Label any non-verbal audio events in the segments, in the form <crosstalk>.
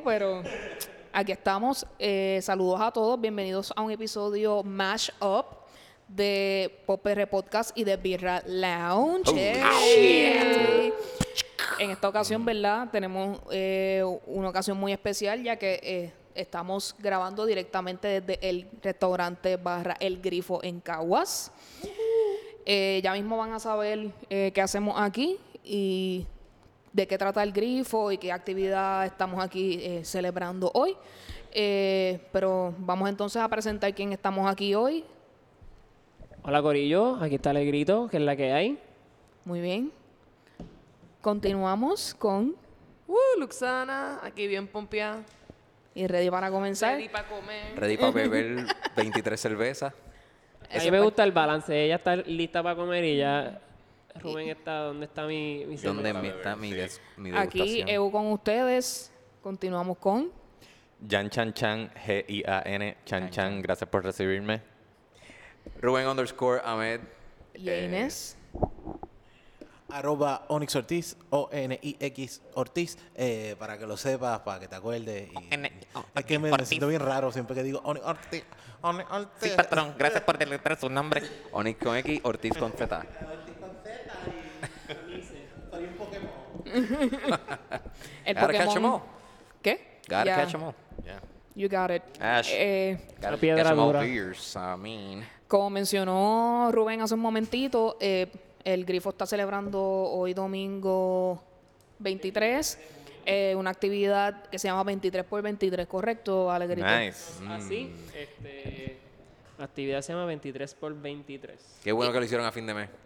Pero aquí estamos. Eh, saludos a todos. Bienvenidos a un episodio Mash Up de Popr Podcast y de Birra Lounge. Yay. En esta ocasión, ¿verdad? Tenemos eh, una ocasión muy especial ya que eh, estamos grabando directamente desde el restaurante barra El Grifo en Caguas. Ya mismo van a saber qué hacemos aquí y de qué trata el grifo y qué actividad estamos aquí eh, celebrando hoy. Eh, pero vamos entonces a presentar quién estamos aquí hoy. Hola Corillo, aquí está Alegrito, que es la que hay. Muy bien. Continuamos con Uh, Luxana, aquí bien pompeada. y ready para comenzar. Ready para comer. Ready para beber <laughs> 23 cervezas. A mí me gusta el balance. Ella está lista para comer y ya Rubén está donde está mi, mi ¿Dónde está mi, des- mi Aquí? EU con ustedes. Continuamos con Jan Chan Chan, G-I-A-N, Chan Chan, gracias por recibirme. Rubén underscore Ahmed. y eh, Inés. Arroba Onyx Ortiz, O-N-I-X Ortiz, eh, para que lo sepas, para que te acuerdes. Y, es que me, me siento bien raro siempre que digo Onyx Ortiz, Onyx Ortiz. Sí, patrón, gracias por deletrear su nombre. Onyx con X, Ortiz con Z. Soy un Pokémon. <laughs> El Gotta catch 'em all. ¿Qué? Gotta Ya, catch 'em all. Yeah. You got it. Ash. Eh, Gotta piedra catch 'em all dura. beers, I mean. Como mencionó Rubén hace un momentito, eh, el Grifo está celebrando hoy domingo 23 eh, una actividad que se llama 23 por 23, ¿correcto, Alegrito? Nice. Así, este, la actividad se llama 23 por 23. Qué bueno que lo hicieron a fin de mes. <laughs>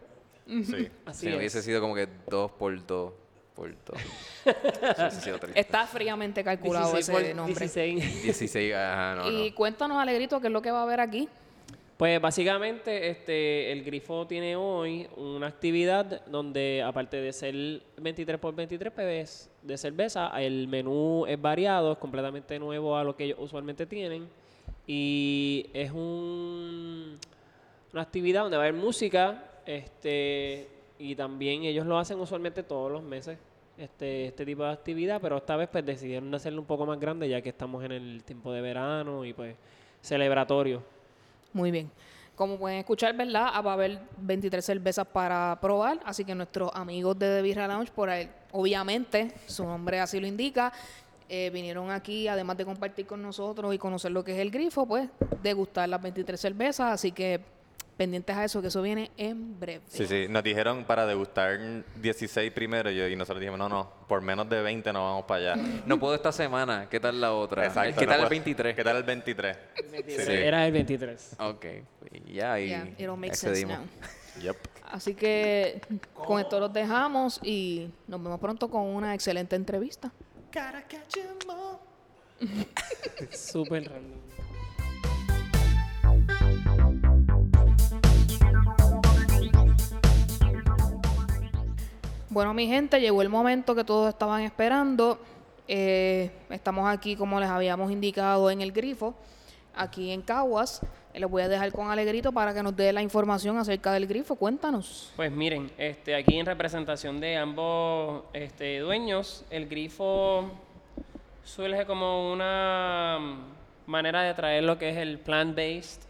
Sí. Así Si no es. hubiese sido como que 2 por 2 por 2. <laughs> hubiese sido triste. Está fríamente calculado 16 ese por nombre. 16. 16, <laughs> ajá, no, y no. cuéntanos, Alegrito, qué es lo que va a haber aquí. Pues básicamente este, el Grifo tiene hoy una actividad donde aparte de ser 23 por 23 pbs de cerveza, el menú es variado, es completamente nuevo a lo que ellos usualmente tienen y es un, una actividad donde va a haber música este, y también ellos lo hacen usualmente todos los meses. Este, este tipo de actividad, pero esta vez pues decidieron hacerlo un poco más grande ya que estamos en el tiempo de verano y pues celebratorio. Muy bien. Como pueden escuchar, ¿verdad? Ah, Va a haber 23 cervezas para probar, así que nuestros amigos de The Birra Lounge, por ahí, obviamente, su nombre así lo indica, eh, vinieron aquí, además de compartir con nosotros y conocer lo que es el grifo, pues, degustar las 23 cervezas, así que pendientes a eso, que eso viene en breve. Sí, sí, nos dijeron para degustar 16 primero y, yo- y nosotros dijimos, no, no, por menos de 20 no vamos para allá. No puedo esta semana. ¿Qué tal la otra? Exacto, ¿Qué no tal el puedo- 23? ¿Qué tal el 23? Sí. Era el 23. Ok. Ya, y Yeah, it'll make sense accedimos. now. Yep. Así que con esto los dejamos y nos vemos pronto con una excelente entrevista. Gotta catch all. Súper random. Bueno, mi gente, llegó el momento que todos estaban esperando. Eh, estamos aquí, como les habíamos indicado, en el grifo, aquí en Caguas. Eh, Les voy a dejar con Alegrito para que nos dé la información acerca del grifo. Cuéntanos. Pues miren, este, aquí en representación de ambos este, dueños, el grifo surge como una manera de traer lo que es el plant-based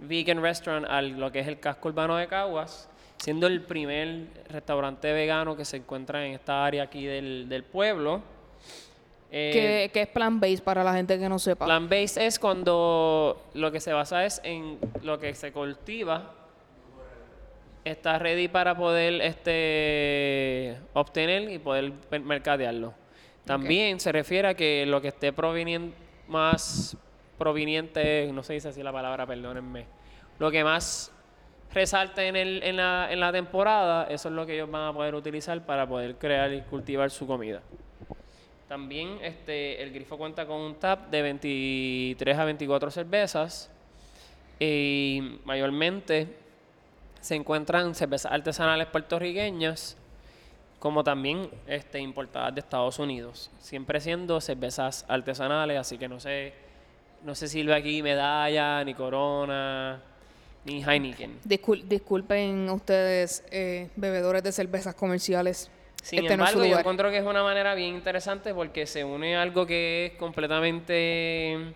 vegan restaurant a lo que es el casco urbano de Caguas, siendo el primer restaurante vegano que se encuentra en esta área aquí del, del pueblo. Eh, ¿Qué, es Plan Base para la gente que no sepa? Plant based es cuando lo que se basa es en lo que se cultiva está ready para poder este obtener y poder mer- mercadearlo. También se refiere a que lo que esté proveniente más proveniente, no se dice así la palabra, perdónenme. Lo que más resalte en, el, en, la, en la temporada, eso es lo que ellos van a poder utilizar para poder crear y cultivar su comida. También este, el grifo cuenta con un tap de 23 a 24 cervezas y mayormente se encuentran cervezas artesanales puertorriqueñas como también este, importadas de Estados Unidos, siempre siendo cervezas artesanales, así que no se, no se sirve aquí medalla, ni corona, ni Heineken. Discul- disculpen ustedes, eh, bebedores de cervezas comerciales. Sin este no embargo, yo encuentro que es una manera bien interesante porque se une algo que es completamente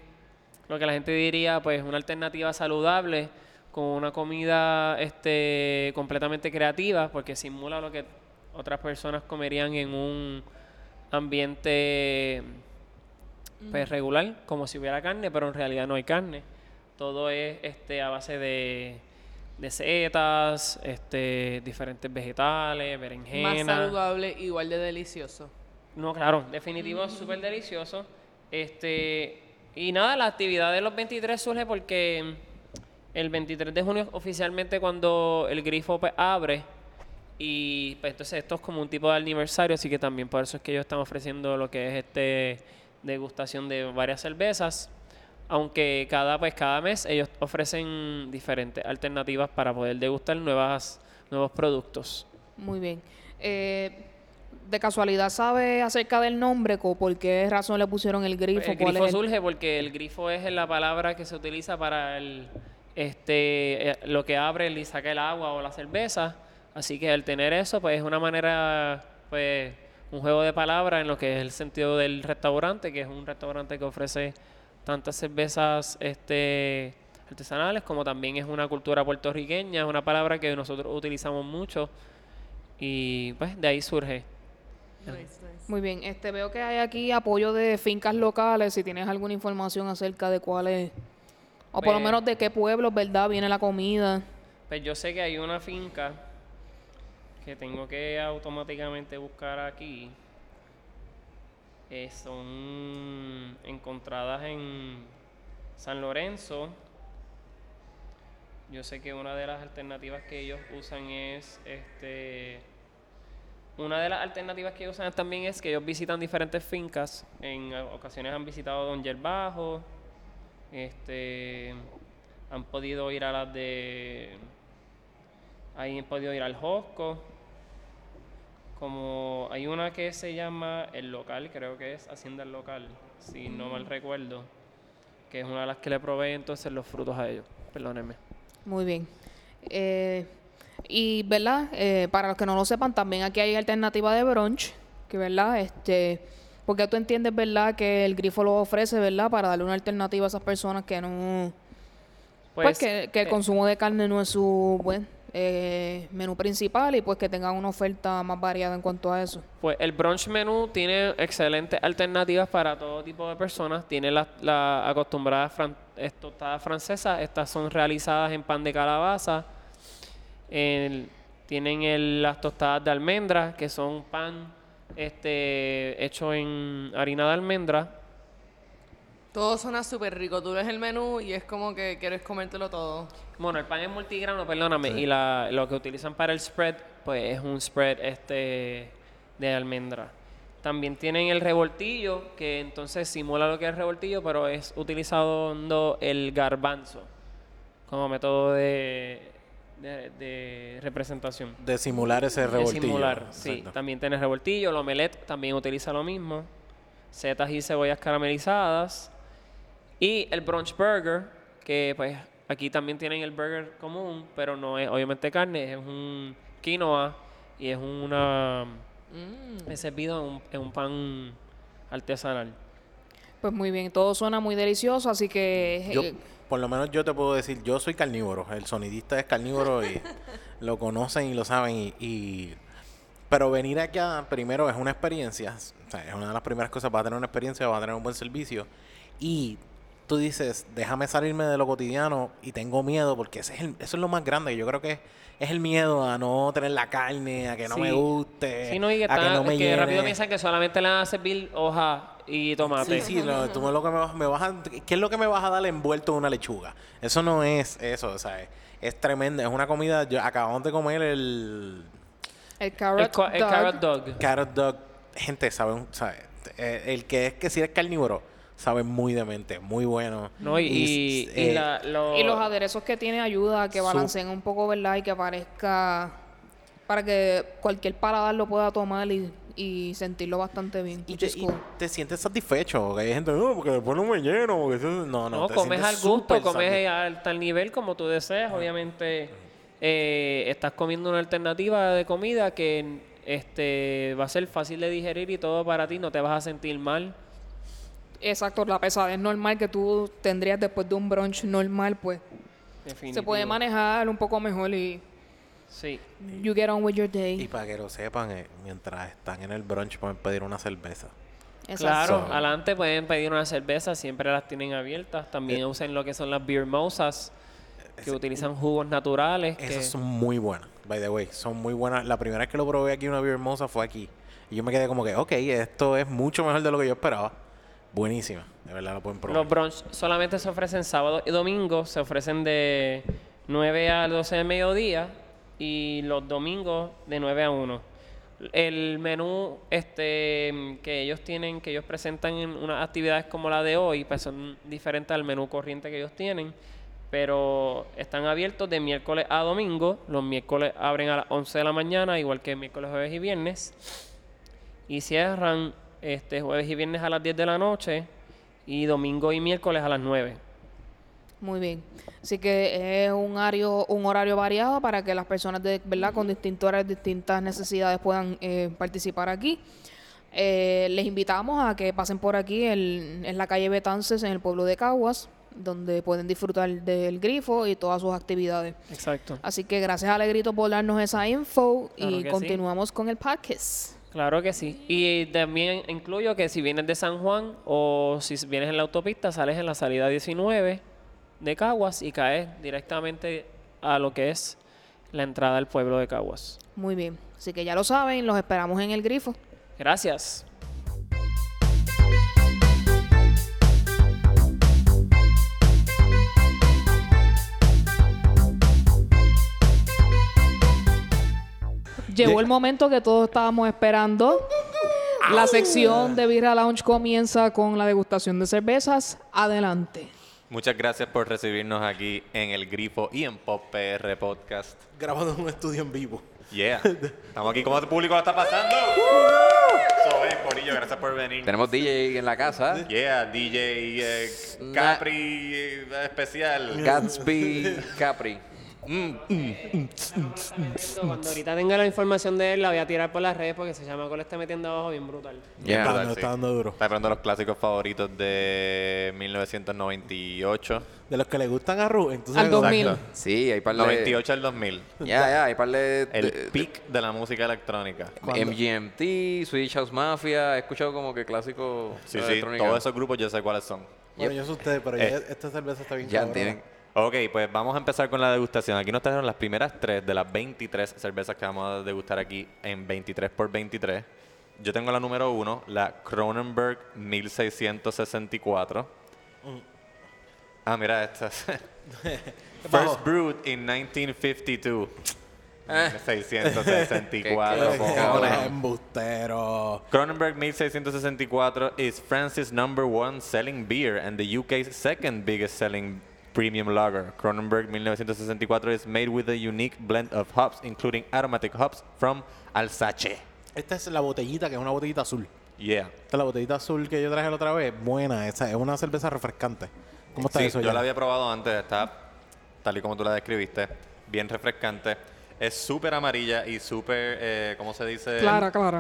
lo que la gente diría, pues una alternativa saludable con una comida este completamente creativa porque simula lo que otras personas comerían en un ambiente pues regular, como si hubiera carne, pero en realidad no hay carne. Todo es este a base de de setas, este, diferentes vegetales, Más berenjenas. saludable, igual de delicioso. No, claro, definitivo, súper delicioso. Este, y nada, la actividad de los 23 surge porque el 23 de junio oficialmente cuando el grifo pues, abre y pues entonces esto es como un tipo de aniversario, así que también por eso es que ellos están ofreciendo lo que es este degustación de varias cervezas. Aunque cada pues cada mes ellos ofrecen diferentes alternativas para poder degustar nuevas nuevos productos. Muy bien. Eh, de casualidad, ¿sabe acerca del nombre? Co- ¿Por qué razón le pusieron el grifo? El ¿Cuál grifo el- surge porque el grifo es la palabra que se utiliza para el, este, eh, lo que abre y saca el agua o la cerveza. Así que al tener eso, pues es una manera, pues, un juego de palabras en lo que es el sentido del restaurante, que es un restaurante que ofrece tantas cervezas este, artesanales como también es una cultura puertorriqueña, es una palabra que nosotros utilizamos mucho y pues de ahí surge. Muy bien. Este, veo que hay aquí apoyo de fincas locales. Si tienes alguna información acerca de cuáles, o por lo Pues- menos de qué pueblos, ¿verdad? Viene la comida. Pues yo sé que hay una finca que tengo que automáticamente buscar aquí. Eh, son encontradas en San Lorenzo. Yo sé que una de las alternativas que ellos usan es este. Una de las alternativas que ellos usan también es que ellos visitan diferentes fincas. En ocasiones han visitado Don Yerbajo. Este. Han podido ir a las de. Ahí han podido ir al Josco. Como hay una que se llama El Local, creo que es Hacienda El Local, si no mal recuerdo. Que es una de las que le provee entonces los frutos a ellos. Perdónenme. Muy bien. Eh, y, ¿verdad? Eh, para los que no lo sepan, también aquí hay alternativa de brunch, que, ¿verdad? Este, porque tú entiendes, ¿verdad? Que el grifo lo ofrece, ¿verdad? Para darle una alternativa a esas personas que no... Pues, que, que el eh, consumo de carne no es su buen eh, menú principal y pues que tengan una oferta más variada en cuanto a eso. Pues el brunch menú tiene excelentes alternativas para todo tipo de personas. Tiene las la acostumbradas tostadas francesas. Estas son realizadas en pan de calabaza. Tienen las tostadas de almendra, que son pan este, hecho en harina de almendra. Todo suena súper rico. Tú ves el menú y es como que quieres comértelo todo. Bueno, el pan es multigrano, perdóname. Y la, lo que utilizan para el spread, pues es un spread este de almendra. También tienen el revoltillo, que entonces simula lo que es el revoltillo, pero es utilizando el garbanzo como método de, de, de representación. De simular ese De revoltillo. simular, sí. Exacto. También tiene revoltillo, el omelette también utiliza lo mismo. Setas y cebollas caramelizadas. Y el brunch burger, que pues aquí también tienen el burger común, pero no es obviamente carne, es un quinoa y es una... Es servido en un, en un pan artesanal. Pues muy bien, todo suena muy delicioso, así que... Yo, eh, por lo menos yo te puedo decir, yo soy carnívoro. El sonidista es carnívoro y <laughs> lo conocen y lo saben. Y, y- pero venir acá primero es una experiencia. O sea, es una de las primeras cosas. Va a tener una experiencia, va a tener un buen servicio. Y tú dices, déjame salirme de lo cotidiano y tengo miedo porque ese es el- eso es lo más grande. Yo creo que es, el miedo a no tener la carne, a que no Sí. me guste, Sí, no, y que, a que no me que rápido piensan que solamente le van a servir hoja y tomate. Sí, sí, lo- tú me lo que me vas, me vas a, ¿qué es lo que me vas a dar envuelto en una lechuga? Eso no es eso, o sea, es, es tremenda, es una comida, yo, acabamos de comer el el carrot, el dog. carrot dog. carrot dog, gente, sabe, un- sabe, eh, el que es que si eres carnívoro, sabe muy demente, muy bueno. No, y, y- y eh, la- lo- Y los aderezos que tiene ayuda a que Su- balanceen un poco, ¿verdad? Y que parezca para que cualquier paladar lo pueda tomar y, y sentirlo bastante bien. y te, y sientes satisfecho, hay gente, no, porque después no me lleno, porque eso-". no, no, No, te comes al gusto, comes al tal nivel como tú deseas. Obviamente, eh, estás comiendo una alternativa de comida que este va a ser fácil de digerir y todo para ti, no te vas a sentir mal. Exacto, la pesadez normal que tú tendrías después de un brunch normal, pues se Definitivo. puede manejar un poco mejor y Sí. you get on with your Y day. para que lo sepan, eh, mientras están en el brunch pueden pedir una cerveza. Claro, Exacto. adelante pueden pedir una cerveza, siempre las tienen abiertas. También Eh. usen lo que son las beer mosas, que utilizan jugos naturales. que- Esas son muy buenas, by the way. Son muy buenas. La primera vez que lo probé aquí, una beer hermosa, fue aquí. Y yo me quedé como que, ok, esto es mucho mejor de lo que yo esperaba. Buenísima. De verdad lo pueden probar. Los brunch solamente se ofrecen sábado y domingo, se ofrecen de 9 a 12 de mediodía y los domingos de 9 a 1. El menú este que ellos tienen, que ellos presentan en unas actividades como la de hoy, pues son diferentes al menú corriente que ellos tienen, pero están abiertos de miércoles a domingo. Los miércoles abren a las 11 de la mañana, igual que miércoles, jueves y viernes y cierran este jueves y viernes a las 10 de la noche y domingo y miércoles a las 9. Muy bien. Así que es un horario, un horario variado para que las personas de verdad con distintas, distintas necesidades puedan eh, participar aquí. Eh, les invitamos a que pasen por aquí en, en la calle Betances, en el pueblo de Caguas, donde pueden disfrutar del grifo y todas sus actividades. Exacto. Así que gracias a Alegrito por darnos esa info Claro y sí. continuamos con el podcast. Claro que sí. Y también incluyo que si vienes de San Juan o si vienes en la autopista, sales en la salida 19 de Caguas y caes directamente a lo que es la entrada al pueblo de Caguas. Muy bien. Así que ya lo saben, los esperamos en el grifo. Gracias. Llegó el momento que todos estábamos esperando. La sección de Birra Lounge comienza con la degustación de cervezas. Adelante. Muchas gracias por recibirnos aquí en El Grifo y en Pop PR Podcast. Grabando en un estudio en vivo. Yeah. <laughs> Estamos aquí. ¿Cómo el público lo está pasando? Soy Corillo, gracias por venir. Tenemos DJ en la casa. Yeah, DJ eh, Capri eh, especial. Gatsby <laughs> Capri. Cuando ahorita tenga la información de él, la voy a tirar por las redes porque se llama le está metiendo abajo bien brutal. Yeah. Está, sí. está dando duro. Está poniendo los clásicos favoritos de 1998. De los que le gustan a Ru, entonces... Al 2000. Exacto. Sí, hay par de... 98 al 2000. Ya, ya, hay par de... El de- peak de la música electrónica. MGMT, Swedish House Mafia. He escuchado como que clásicos Sí, sí, todos esos grupos yo sé cuáles son. Bueno, yo sé ustedes, pero Eh. ya esta cerveza está bien Ya tienen... Ok, pues vamos a empezar con la degustación. Aquí nos trajeron las primeras tres de las 23 cervezas que vamos a degustar aquí en 23 por 23. Yo tengo la número uno, la Cronenberg 1664. Ah, mira esta. <laughs> First brewed in 1952. Eh. 664. <laughs> Qué- qué- cojones. cabrón. embustero. Cronenberg 1664 is France's number one selling beer and the UK's second biggest selling premium lager. Cronenberg 1964 is made with a unique blend of hops, including aromatic hops from Alsace. Esta es la botellita, que es una botellita azul. Yeah. Esta es la botellita azul que yo traje la otra vez. Buena, esa es una cerveza refrescante. ¿Cómo está Sí, eso yo ya? la había probado antes, está tal y como tú la describiste, bien refrescante. Es súper amarilla y súper, eh, ¿cómo se dice? Clara, clara.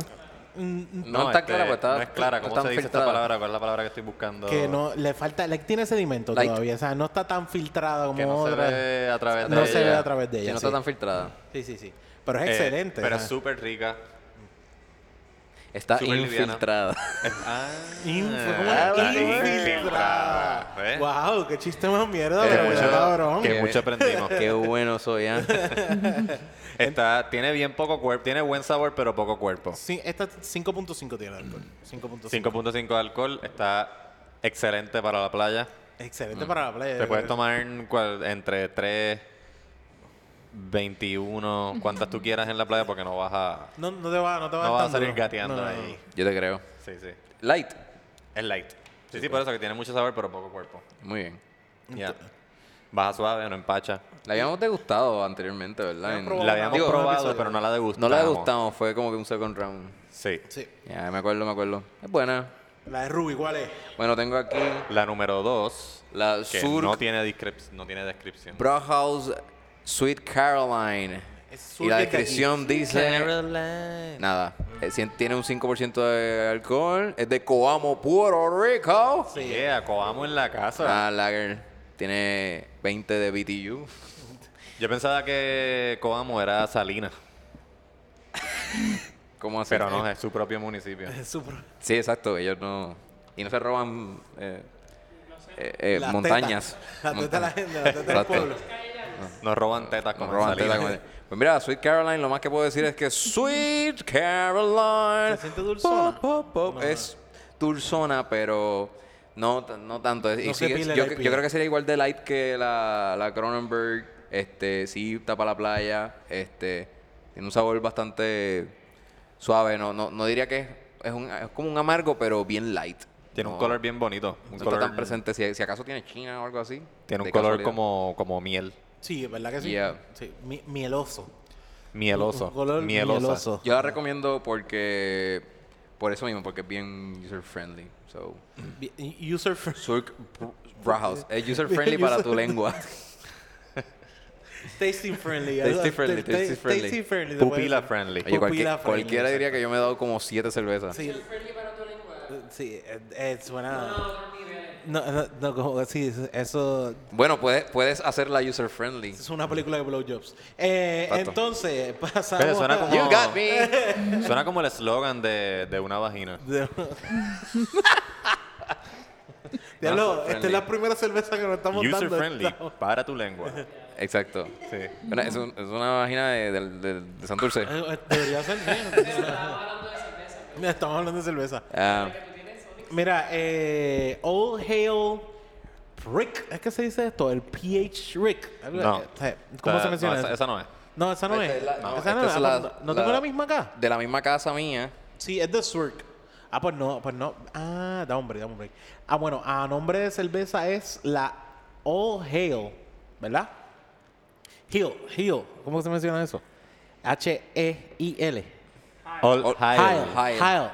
No, está este, clara, pues está... No es clara, no ¿cómo tan se dice filtrada. esta palabra? ¿Cuál es la palabra que estoy buscando? Que no, le falta, le tiene sedimento Light. todavía. O sea, no está tan filtrada como Que no se otra. ve a través de No se ella. ve a través de ella. no sí. está tan filtrada. Sí, sí, sí. Pero es Eh, excelente. Pero o es súper rica. Está infiltrada. <laughs> Ah, infiltrada. Wow, qué chiste más mierda, Que pero mucho- cabrón. que mucho aprendimos. Qué bueno soy, ¿ah? <laughs> Está, tiene bien poco cuerpo, tiene buen sabor, pero poco cuerpo. Sí, esta 5.5 tiene alcohol. 5.5. 5.5 de alcohol, está excelente para la playa. Excelente para la playa. Te puedes tomar cual- entre 3, 21, <laughs> cuantas tú quieras en la playa porque no vas a, No, no te va, no te va, no vas a salir duro. gateando No, no, no. ahí. Yo te creo. Sí, sí. Light. Es light. Sí, sí, por eso que tiene mucho sabor, pero poco cuerpo. Muy bien. Ya. Baja suave, no empacha. La habíamos degustado anteriormente, ¿verdad? En- La habíamos Digo, probado, pero no la No degustamos. la degustamos, fue como que un second round. Sí. Sí. Ya, me acuerdo, me acuerdo. Es buena. La de Ruby, ¿cuál es? Bueno, tengo aquí La número 2, la que Sur no tiene, descrip- no tiene descripción. Brauhaus Sweet Caroline. Es Y la de descripción dice... Nada, eh, tiene un 5% de alcohol, es de Coamo, Puerto Rico. Sí, yeah, Coamo en la casa. Ah, Lager tiene 20 de BTU. Yo pensaba que Coamo era Salina, <laughs> ¿Cómo así? pero no, es su propio municipio. Es súper- Sí, exacto, ellos no... Y no se roban eh, eh, eh, Las montañas. La teta de la gente, la teta del Exacto. pueblo. Nos roban tetas No como roban en Salinas. teta como- Pues mira, Sweet Caroline, lo más que puedo decir es que Sweet Caroline ¿Se siente dulzona? pop, pop, es dulzona, pero no, no tanto. Y sigue- yo, creo que sería igual de light que la, la Cronenberg. Este, sí, tapa la playa. Este, tiene un sabor bastante suave. No, no, no diría que es, es, un- es como un amargo, pero bien light. Tiene un color bien bonito. Un no color, está tan presente. Si, si acaso tiene China o algo así. Tiene un color casualidad. como, como miel. Sí, ¿verdad que sí? Yeah. Sí, mi- mieloso. Mieloso. Un color mielosa. mieloso. Yo la recomiendo porque. Por eso mismo, porque es bien user friendly. So, User friendly. Es <laughs> user friendly para tu User- lengua. Tasting friendly. Tasty friendly, ta- tasty friendly. Tasty friendly. Pupila friendly. Oye, cualquier- Pupila friendly, cualquiera diría que yo me he dado como siete cervezas. Sí. Sí, eh, eh, suena. No, no, no, como sí, eso Bueno, puedes, puedes hacer la user friendly. es una película de blowjobs. Eh, Exacto. entonces, <laughs> pasamos. Pero suena como- You got me. <laughs> Suena como el eslogan de, de una vagina. de- <laughs> Diablo, User esta es la primera cerveza que nos estamos User dando. friendly. Estamos- Para tu lengua. Exacto. Sí. Bueno, es, un- es una vagina de, de, de- de Santurce. Eh, eh, Debería ser bien. Estamos hablando de cerveza. Ah, Mira, eh, Old Hail Rick, ¿es que se dice esto? El PH Rick. No. ¿Cómo O sea, se menciona no, eso? esa, esa no es. No, esa no Esta es. es la- no, esa no es. es la- ¿No tengo la- misma acá? de la misma casa mía. Sí, es de Swirk. Ah, pues no, pues no. Ah, da un break, da un break. Ah, bueno, a nombre de cerveza es la All Hail, ¿verdad? Hill, Hill. ¿Cómo se menciona eso? H-E-I-L. All All- Hail. Hail, Hail. Hail,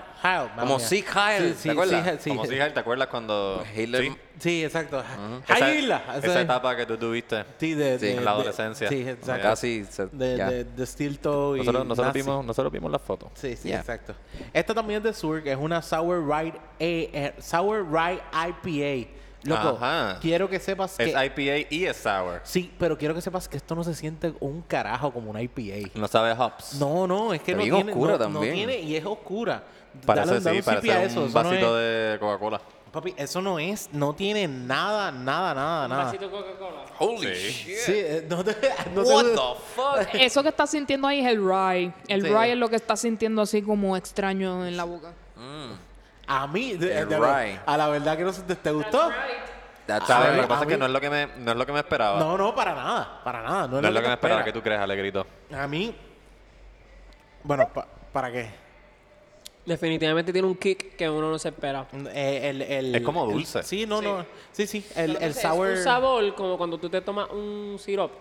Como. Sieg Heil, Sí, ¿te acuerdas? Sí, sí, Como si ¿te acuerdas cuando... Hitler- Sí, Sí, exacto. esa, Hail. esa esa- etapa que tú tuviste Sí, de, Sí, de- en la de- adolescencia. Sí, exacto. Casi. se- De, ya. de, de Steel Toe y Nosotros, nosotros, Nazi. vimos, nosotros vimos las fotos. Sí, sí, Yeah. exacto. Esta también es de Sur, que es una Sour Rye, eh, eh, Sour Rye IPA. Loco, Ajá. quiero que sepas que... Es IPA y es sour. Sí, pero quiero que sepas que esto no se siente un carajo como una IPA. No sabe hops. No, no, es que no tiene... oscura no, no también. tiene y es oscura. Parece, Dale- dale sí, un parece a un eso, eso no vasito es- de Coca-Cola. Papi, eso no es... No tiene nada, nada, nada, Un nada. vasito de Coca-Cola. Holy Sí. shit. Sí, eh, no te... <laughs> No te What the fuck? <laughs> Eso que estás sintiendo ahí es el rye. El Sí. rye es lo que estás sintiendo así como extraño en la boca. A mí, de- a la verdad que no se te, ¿te gustó. That's ¿Sabes? a Lo que pasa es que no es lo que me, no es lo que me esperaba. No, no, para nada, para nada. No es No es lo que me esperaba espera. que tú crees, Alegrito. A mí, bueno, pa- ¿para qué? Definitivamente tiene un kick que uno no se espera. Eh, el, el- Es como el- dulce. sí, no, no. Sí, sí. El, el Es sour. un sabor como cuando tú te tomas un syrup,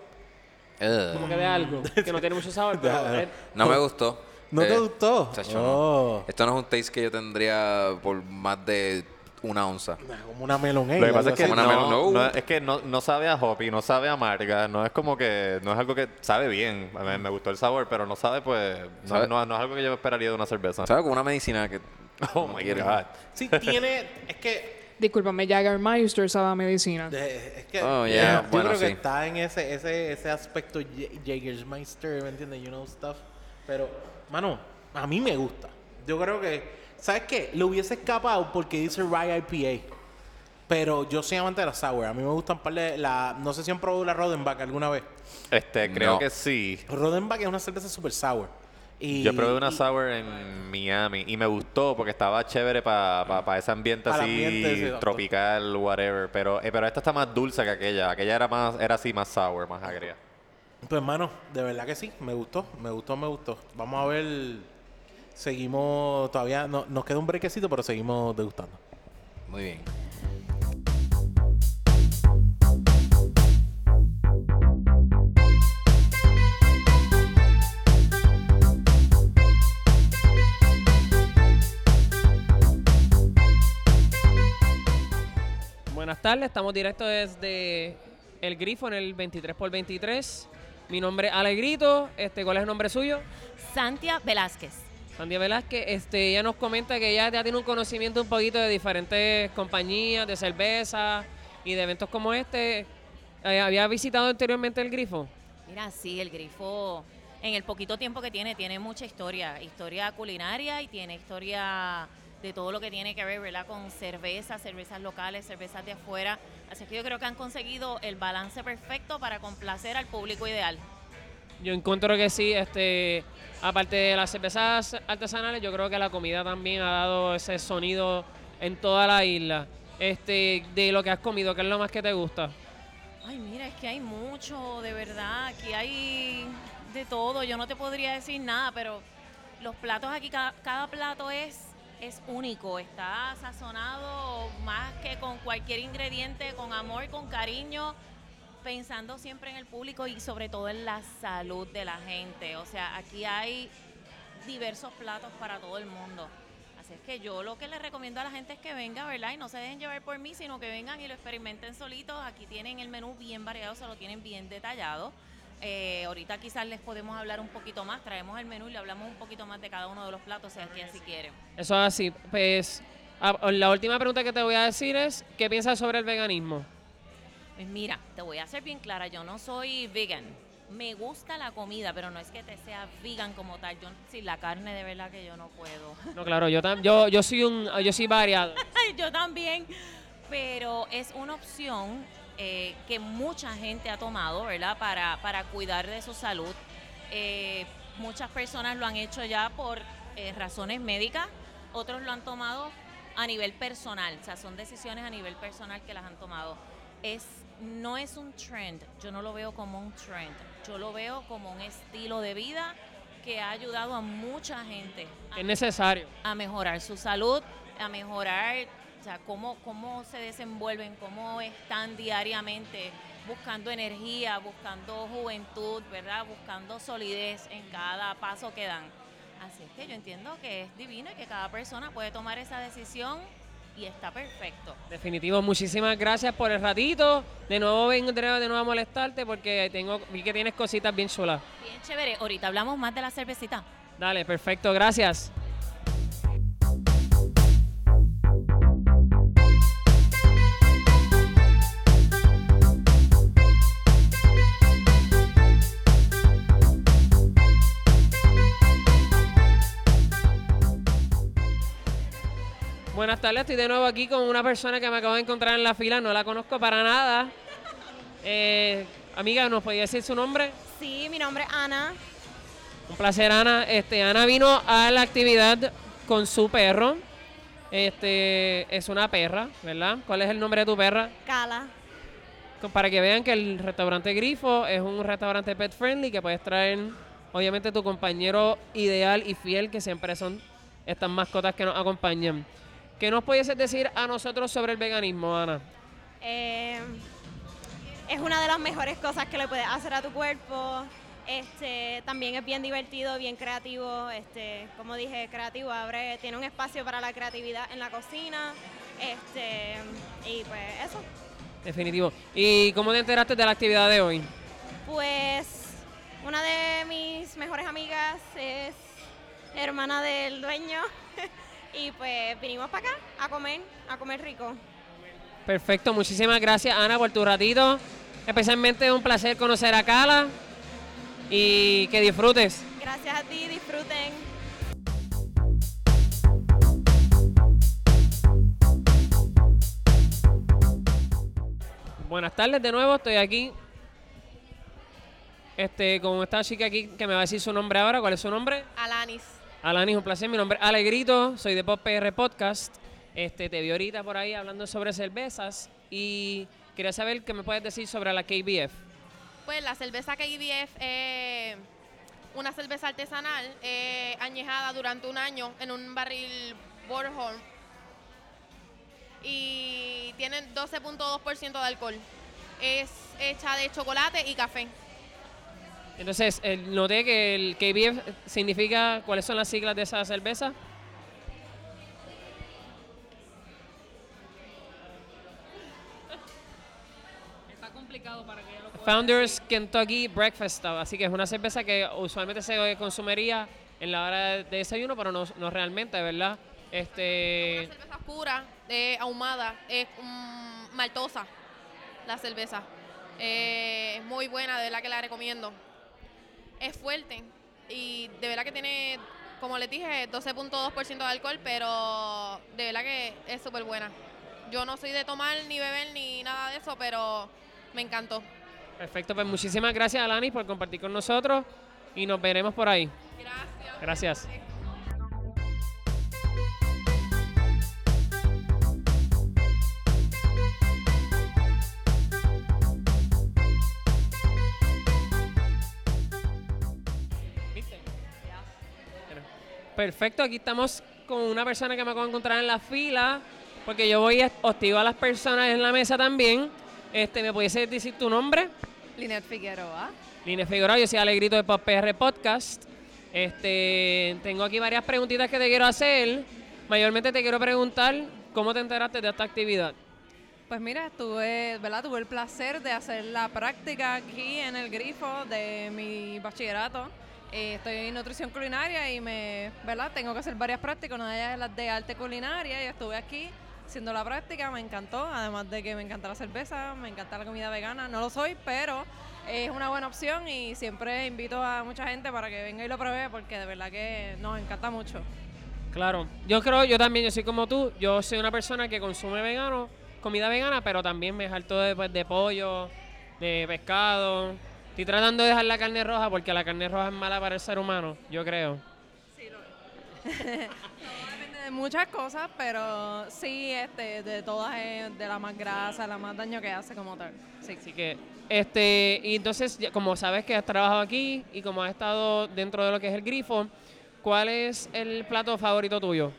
Ugh. como que de algo, <laughs> que no tiene mucho sabor, pero <laughs> es- No me gustó. ¿No te Eh, gustó? chacho, Oh. no. Esto no es un taste que yo tendría por más de una onza. Como una melon ale, Lo que pasa es que no, una melon- no, no. es que no, no sabe a hoppy, no sabe a amarga, no es como que, no es algo que sabe bien. A mí me gustó el sabor, pero no sabe, pues, no, ¿Sabe? no- no es algo que yo esperaría de una cerveza. ¿Sabes? Como una medicina que... <laughs> Oh my god. Sí, tiene. Es que. Discúlpame, Jaggermeister sabe a medicina. Es que Oh, eh, yeah, yo bueno, creo que está en ese, ese, ese aspecto J- Jägermeister, ¿me entiendes? You know stuff. Pero, mano, a mí me gusta. Yo creo que, ¿sabes qué? Lo hubiese escapado porque dice Rye IPA. Pero yo soy amante de la sour. A mí me gustan par de la. No sé si han probado la Rodenbach alguna vez. Este, creo No. que sí. Rodenbach es una cerveza super sour. Y, Yo probé una y- sour en Miami y me gustó porque estaba chévere para ese ambiente Para el así ambiente, sí, exacto. tropical, whatever. Pero, eh, pero esta está más dulce que aquella. Aquella era más, era así más sour, más agria. Pues, hermano, de verdad que sí. Me gustó, me gustó, me gustó. Vamos a ver. Seguimos todavía. No, nos queda un brequecito, pero seguimos degustando. Muy bien. Buenas tardes, estamos directo desde El Grifo en el 23x23. Mi nombre es Alegrito. Este, ¿Cuál es el nombre suyo? Santia Velázquez. Sandia Velázquez. Este, ella nos comenta que ella ya tiene un conocimiento un poquito de diferentes compañías de cerveza y de eventos como este. Eh, ¿Había visitado anteriormente el Grifo? Mira, sí, el grifo, en el poquito tiempo que tiene, tiene mucha historia. Historia culinaria y tiene historia de todo lo que tiene que ver, ¿verdad? Con cervezas, cervezas locales, cervezas de afuera. Así que yo creo que han conseguido el balance perfecto para complacer al público ideal. Yo encuentro que sí, este, aparte de las cervezas artesanales, yo creo que la comida también ha dado ese sonido en toda la isla. Este, de lo que has comido, ¿qué es lo más que te gusta? Ay, mira, es que hay mucho, de verdad. Aquí hay de todo. Yo no te podría decir nada, pero los platos aquí, cada, cada plato es, es único. Está sazonado más que con cualquier ingrediente, con amor, con cariño, pensando siempre en el público y sobre todo en la salud de la gente. O sea, aquí hay diversos platos para todo el mundo. Así es que yo lo que les recomiendo a la gente es que venga, ¿verdad? Y no se dejen llevar por mí, sino que vengan y lo experimenten solitos. Aquí tienen el menú bien variado, se lo tienen bien detallado. Eh, ahorita quizás les podemos hablar un poquito más, traemos el menú y le hablamos un poquito más de cada uno de los platos, si aquí así quieren. Eso es así. Pues a- la última pregunta que te voy a decir es, ¿qué piensas sobre el veganismo? Pues mira, te voy a ser bien clara, yo no soy vegan. Me gusta la comida, pero no es que te sea vegan como tal. Yo, sí, la carne de verdad que yo no puedo. <laughs> No, claro, yo tam- yo, yo soy un, yo soy variado. <laughs> yo también. Pero es una opción eh, que mucha gente ha tomado, ¿verdad? Para, para cuidar de su salud. Eh, muchas personas lo han hecho ya por eh, razones médicas, otros lo han tomado a nivel personal, o sea, son decisiones a nivel personal que las han tomado. Es, no es un trend, yo no lo veo como un trend, yo lo veo como un estilo de vida que ha ayudado a mucha gente a Es necesario. a mejorar su salud, a mejorar, sea, cómo, cómo se desenvuelven, cómo están diariamente buscando energía, buscando juventud, ¿verdad? Buscando solidez en cada paso que dan. Así es que yo entiendo que es divino y que cada persona puede tomar esa decisión y está perfecto. Definitivo, muchísimas gracias por el ratito. De nuevo vendré de nuevo a molestarte porque tengo, vi que tienes cositas bien chulas. Bien chévere. Ahorita hablamos más de la cervecita. Dale, perfecto, gracias. Buenas tardes, estoy de nuevo aquí con una persona que me acabo de encontrar en la fila, no la conozco para nada. Eh, amiga, ¿nos podía decir su nombre? Sí, mi nombre es Ana. Un placer, Ana. Este, Ana vino a la actividad con su perro. Este, es una perra, ¿verdad? ¿Cuál es el nombre de tu perra? Cala. Para que vean que el restaurante Grifo es un restaurante pet friendly que puedes traer, obviamente, tu compañero ideal y fiel, que siempre son estas mascotas que nos acompañan. ¿Qué nos puedes decir a nosotros sobre el veganismo, Ana? Eh, es una de las mejores cosas que le puedes hacer a tu cuerpo. Este, también es bien divertido, bien creativo. Este, como dije, creativo, abre, tiene un espacio para la creatividad en la cocina. Este, y pues eso. Definitivo. ¿Y cómo te enteraste de la actividad de hoy? Pues una de mis mejores amigas es hermana del dueño. <laughs> y pues vinimos para acá a comer, a comer rico. Perfecto, muchísimas gracias Ana por tu ratito. Especialmente un placer conocer a Cala y que disfrutes. Gracias a ti, disfruten. Buenas tardes de nuevo, estoy aquí este, con esta chica aquí que me va a decir su nombre ahora. ¿Cuál es su nombre? Alanis. Alani, un placer. Mi nombre es Alegrito, soy de Pop PR Podcast. Este, te vi ahorita por ahí hablando sobre cervezas y quería saber qué me puedes decir sobre la KBF. Pues la cerveza KBF es una cerveza artesanal eh, añejada durante un año en un barril Bornholm y tiene 12.2% de alcohol. Es hecha de chocolate y café. Entonces, eh, noté que el KBF significa, ¿cuáles son las siglas de esa cerveza? complicado para que lo Founders Kentucky Breakfast Stout. Así que es una cerveza que usualmente se consumiría en la hora de desayuno, pero no, no realmente, ¿verdad? Este. Una cerveza oscura, eh, ahumada, es mm, maltosa la cerveza. Eh, Es muy buena, de verdad que la recomiendo. Es fuerte y de verdad que tiene, como les dije, 12.2% de alcohol, pero de verdad que es súper buena. Yo no soy de tomar ni beber ni nada de eso, pero me encantó. Perfecto, pues muchísimas gracias, Alanis, por compartir con nosotros y nos veremos por ahí. Gracias. Gracias. Perfecto, aquí estamos con una persona que me acabo de encontrar en la fila, porque yo voy a hostigo a las personas en la mesa también. Este, ¿Me pudiese decir tu nombre? Linet Figueroa. Línea Figueroa, yo soy Alegrito de Pop PR Podcast. Este, tengo aquí varias preguntitas que te quiero hacer. Mayormente te quiero preguntar cómo te enteraste de esta actividad. Pues mira, estuve, ¿verdad? Tuve el placer de hacer la práctica aquí en el grifo de mi bachillerato. Eh, estoy en nutrición culinaria y me, ¿verdad? Tengo que hacer varias prácticas, una de ellas es las de arte culinaria y estuve aquí haciendo la práctica, me encantó, además de que me encanta la cerveza, me encanta la comida vegana, no lo soy, pero es una buena opción y siempre invito a mucha gente para que venga y lo pruebe porque de verdad que nos encanta mucho. Claro, yo creo, yo también, yo soy como tú, yo soy una persona que consume vegano, comida vegana, pero también me harto de, pues, de pollo, de pescado. Estoy tratando de dejar la carne roja porque la carne roja es mala para el ser humano, yo creo. Depende <laughs> de muchas cosas, pero sí, este, de todas es de la más grasa, la más daño que hace como tal. Sí. Así que, este, y entonces, como sabes que has trabajado aquí y como has estado dentro de lo que es el grifo, ¿cuál es el plato favorito tuyo?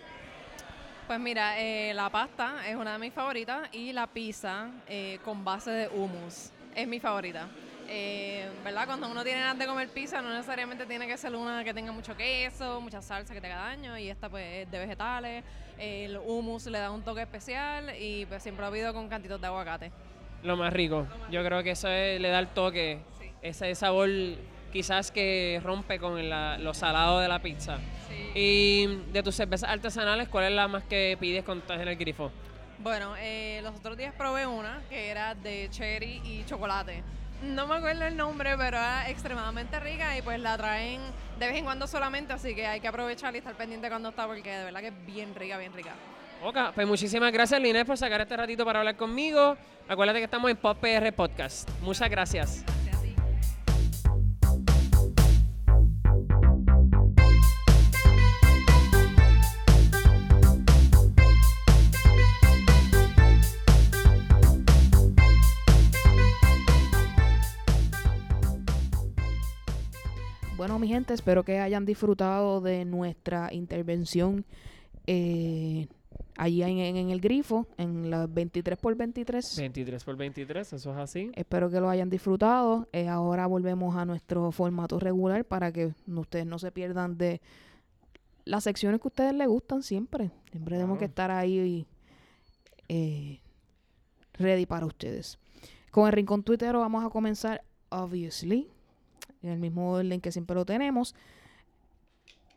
Pues mira, eh, la pasta es una de mis favoritas y la pizza eh, con base de hummus es mi favorita. Eh, ¿Verdad? Cuando uno tiene ganas de comer pizza, no necesariamente tiene que ser una que tenga mucho queso, mucha salsa que te haga daño, y esta pues es de vegetales. El hummus le da un toque especial y pues siempre lo pido con cantitos de aguacate. Lo más rico. Yo creo que eso es- le da el toque, ese sabor quizás que rompe con la- lo salado de la pizza. Y de tus cervezas artesanales, ¿cuál es la más que pides cuando estás en el grifo? Bueno, eh, los otros días probé una que era de cherry y chocolate. No me acuerdo el nombre, pero era extremadamente rica y pues la traen de vez en cuando solamente, así que hay que aprovechar y estar pendiente cuando está porque de verdad que es bien rica, bien rica. Ok, pues muchísimas gracias, Linés, por sacar este ratito para hablar conmigo. Acuérdate que estamos en Pop PR Podcast. Muchas gracias. Bueno, mi gente, espero que hayan disfrutado de nuestra intervención eh, allí en, el grifo, en las 23 por 23. 23 por 23, eso es así. Espero que lo hayan disfrutado. Eh, ahora volvemos a nuestro formato regular para que ustedes no se pierdan de las secciones que a ustedes les gustan siempre. Siempre tenemos que estar ahí eh, ready para ustedes. Con el Rincón Twittero vamos a comenzar, obviously, en el mismo orden que siempre lo tenemos.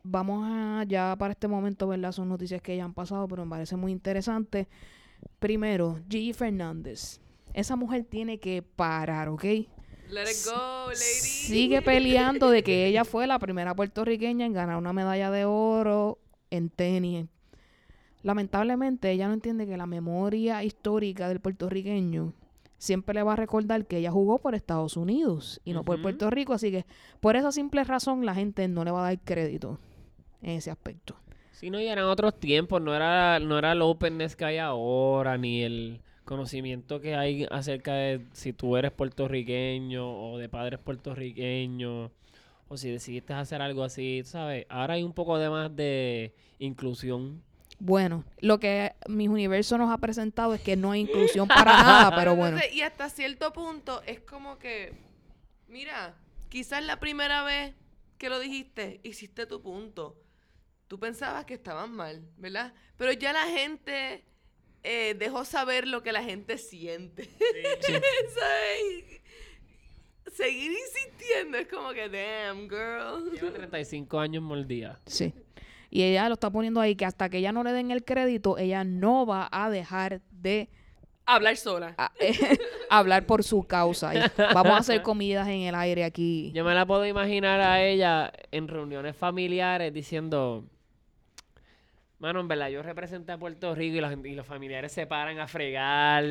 Vamos a, ya para este momento, ¿verdad? Son noticias que ya han pasado, pero me parece muy interesante. Primero, Gigi Fernández. Esa mujer tiene que parar, ¿ok? Let it go, lady. Sigue peleando de que ella fue la primera puertorriqueña en ganar una medalla de oro en tenis. Lamentablemente, ella no entiende que la memoria histórica del puertorriqueño siempre le va a recordar que ella jugó por Estados Unidos y no por. Puerto Rico. Así que por esa simple razón la gente no le va a dar crédito en ese aspecto. Sí, no, y eran otros tiempos, no era, no era el openness que hay ahora, ni el conocimiento que hay acerca de si tú eres puertorriqueño o de padres puertorriqueños, o si decidiste hacer algo así, ¿sabes? Ahora hay un poco de más de inclusión. Bueno, lo que Mis Universo nos ha presentado es que no hay inclusión para nada, pero <laughs> bueno. Entonces, y hasta cierto punto es como que, mira, quizás la primera vez que lo dijiste, hiciste tu punto. Tú pensabas que estaban mal, ¿verdad? Pero ya la gente eh, dejó saber lo que la gente siente. ¿Sabes? <laughs> seguir insistiendo es como que, damn, girl. Lleva 35 años mordida. Sí. Y ella lo está poniendo ahí que hasta que ella no le den el crédito, ella no va a dejar de Hablar sola. a- <laughs> hablar por su causa. Y vamos a hacer comidas en el aire aquí. Yo me la puedo imaginar a ella en reuniones familiares diciendo, mano, en verdad, yo representé a Puerto Rico y, gente- y los familiares se paran a fregar.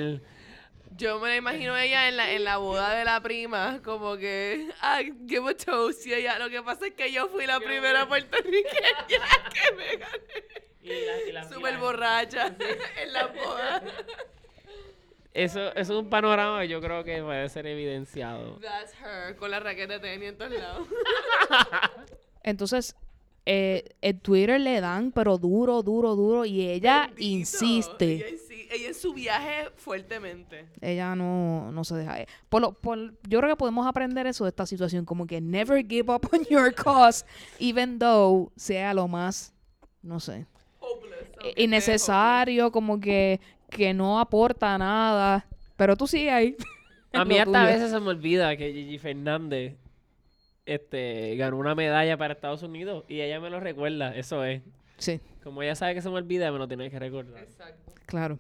Yo me la imagino ella en la, en la boda de la prima, como que, ah, give a toast. Y ella, lo que pasa es que yo fui la primera puertorriqueña <laughs> que me gané. Súper borracha <laughs> en la boda. Eso, eso es un panorama que yo creo que puede ser evidenciado. That's her, con la raqueta de tenis en todos lados. <laughs> Entonces, eh, en Twitter le dan, pero duro, duro, duro. Y ella Bendito. insiste. Ella, sí- ella en su viaje fuertemente. Ella no, no se deja. eh. Por lo, por, yo creo que podemos aprender eso de esta situación, como que never give up on your cause, even though sea lo más, no sé, Hopeless. eh, innecesario, como que, que no aporta nada. Pero tú sigue ahí. A <laughs> mí hasta a veces se me olvida que Gigi Fernández este, ganó una medalla para Estados Unidos y ella me lo recuerda, eso es. Sí, Como ella sabe que se me olvida, me lo tiene que recordar. Exacto. claro.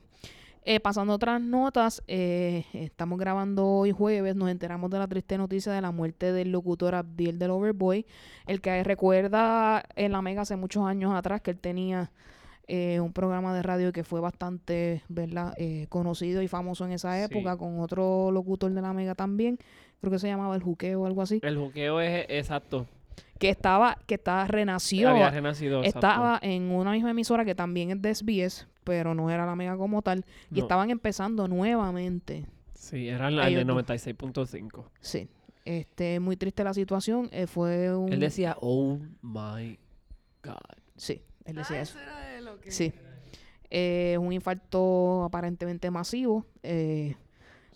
Eh, pasando a otras notas, eh, estamos grabando hoy jueves, nos enteramos de la triste noticia de la muerte del locutor Abdiel del Overboy, el que recuerda en la Mega hace muchos años atrás que él tenía eh, un programa de radio que fue bastante, ¿verdad?, eh, conocido y famoso en esa Sí. época, con otro locutor de la Mega también, creo que se llamaba El Juqueo o algo así, El juqueo es exacto. Que estaba, que estaba renació, Había renacido. exacto. estaba en una misma emisora que también es de SBS, pero no era la Mega como tal, y No. estaban empezando nuevamente. Sí, era el, de dos. 96.5. Sí. Este, muy triste la situación. eh, fue un. Él decía, oh my God. Sí, él decía Ah, eso. eso era de lo que... Sí. Eh, un infarto aparentemente masivo. eh,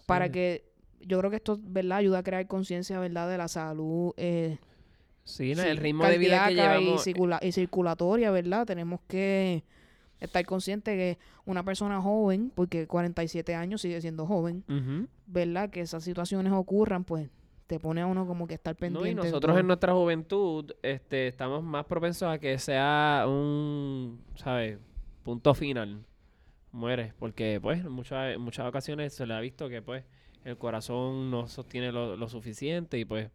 Para que. Yo creo que esto, ¿verdad? Ayuda a crear conciencia, ¿verdad? De la salud. Eh, Sí, sí, el ritmo de vida que llevamos. Y, circula- y circulatoria, ¿verdad? Tenemos que estar conscientes que una persona joven, porque 47 años sigue siendo joven. ¿verdad? Que esas situaciones ocurran, pues te pone a uno como que estar No, pendiente. y de nosotros en nuestra juventud este, estamos más propensos a que sea un, ¿sabes? Punto final. Mueres. Porque, pues, en muchas, muchas ocasiones se le ha visto que, pues, el corazón no sostiene lo, lo suficiente y, pues,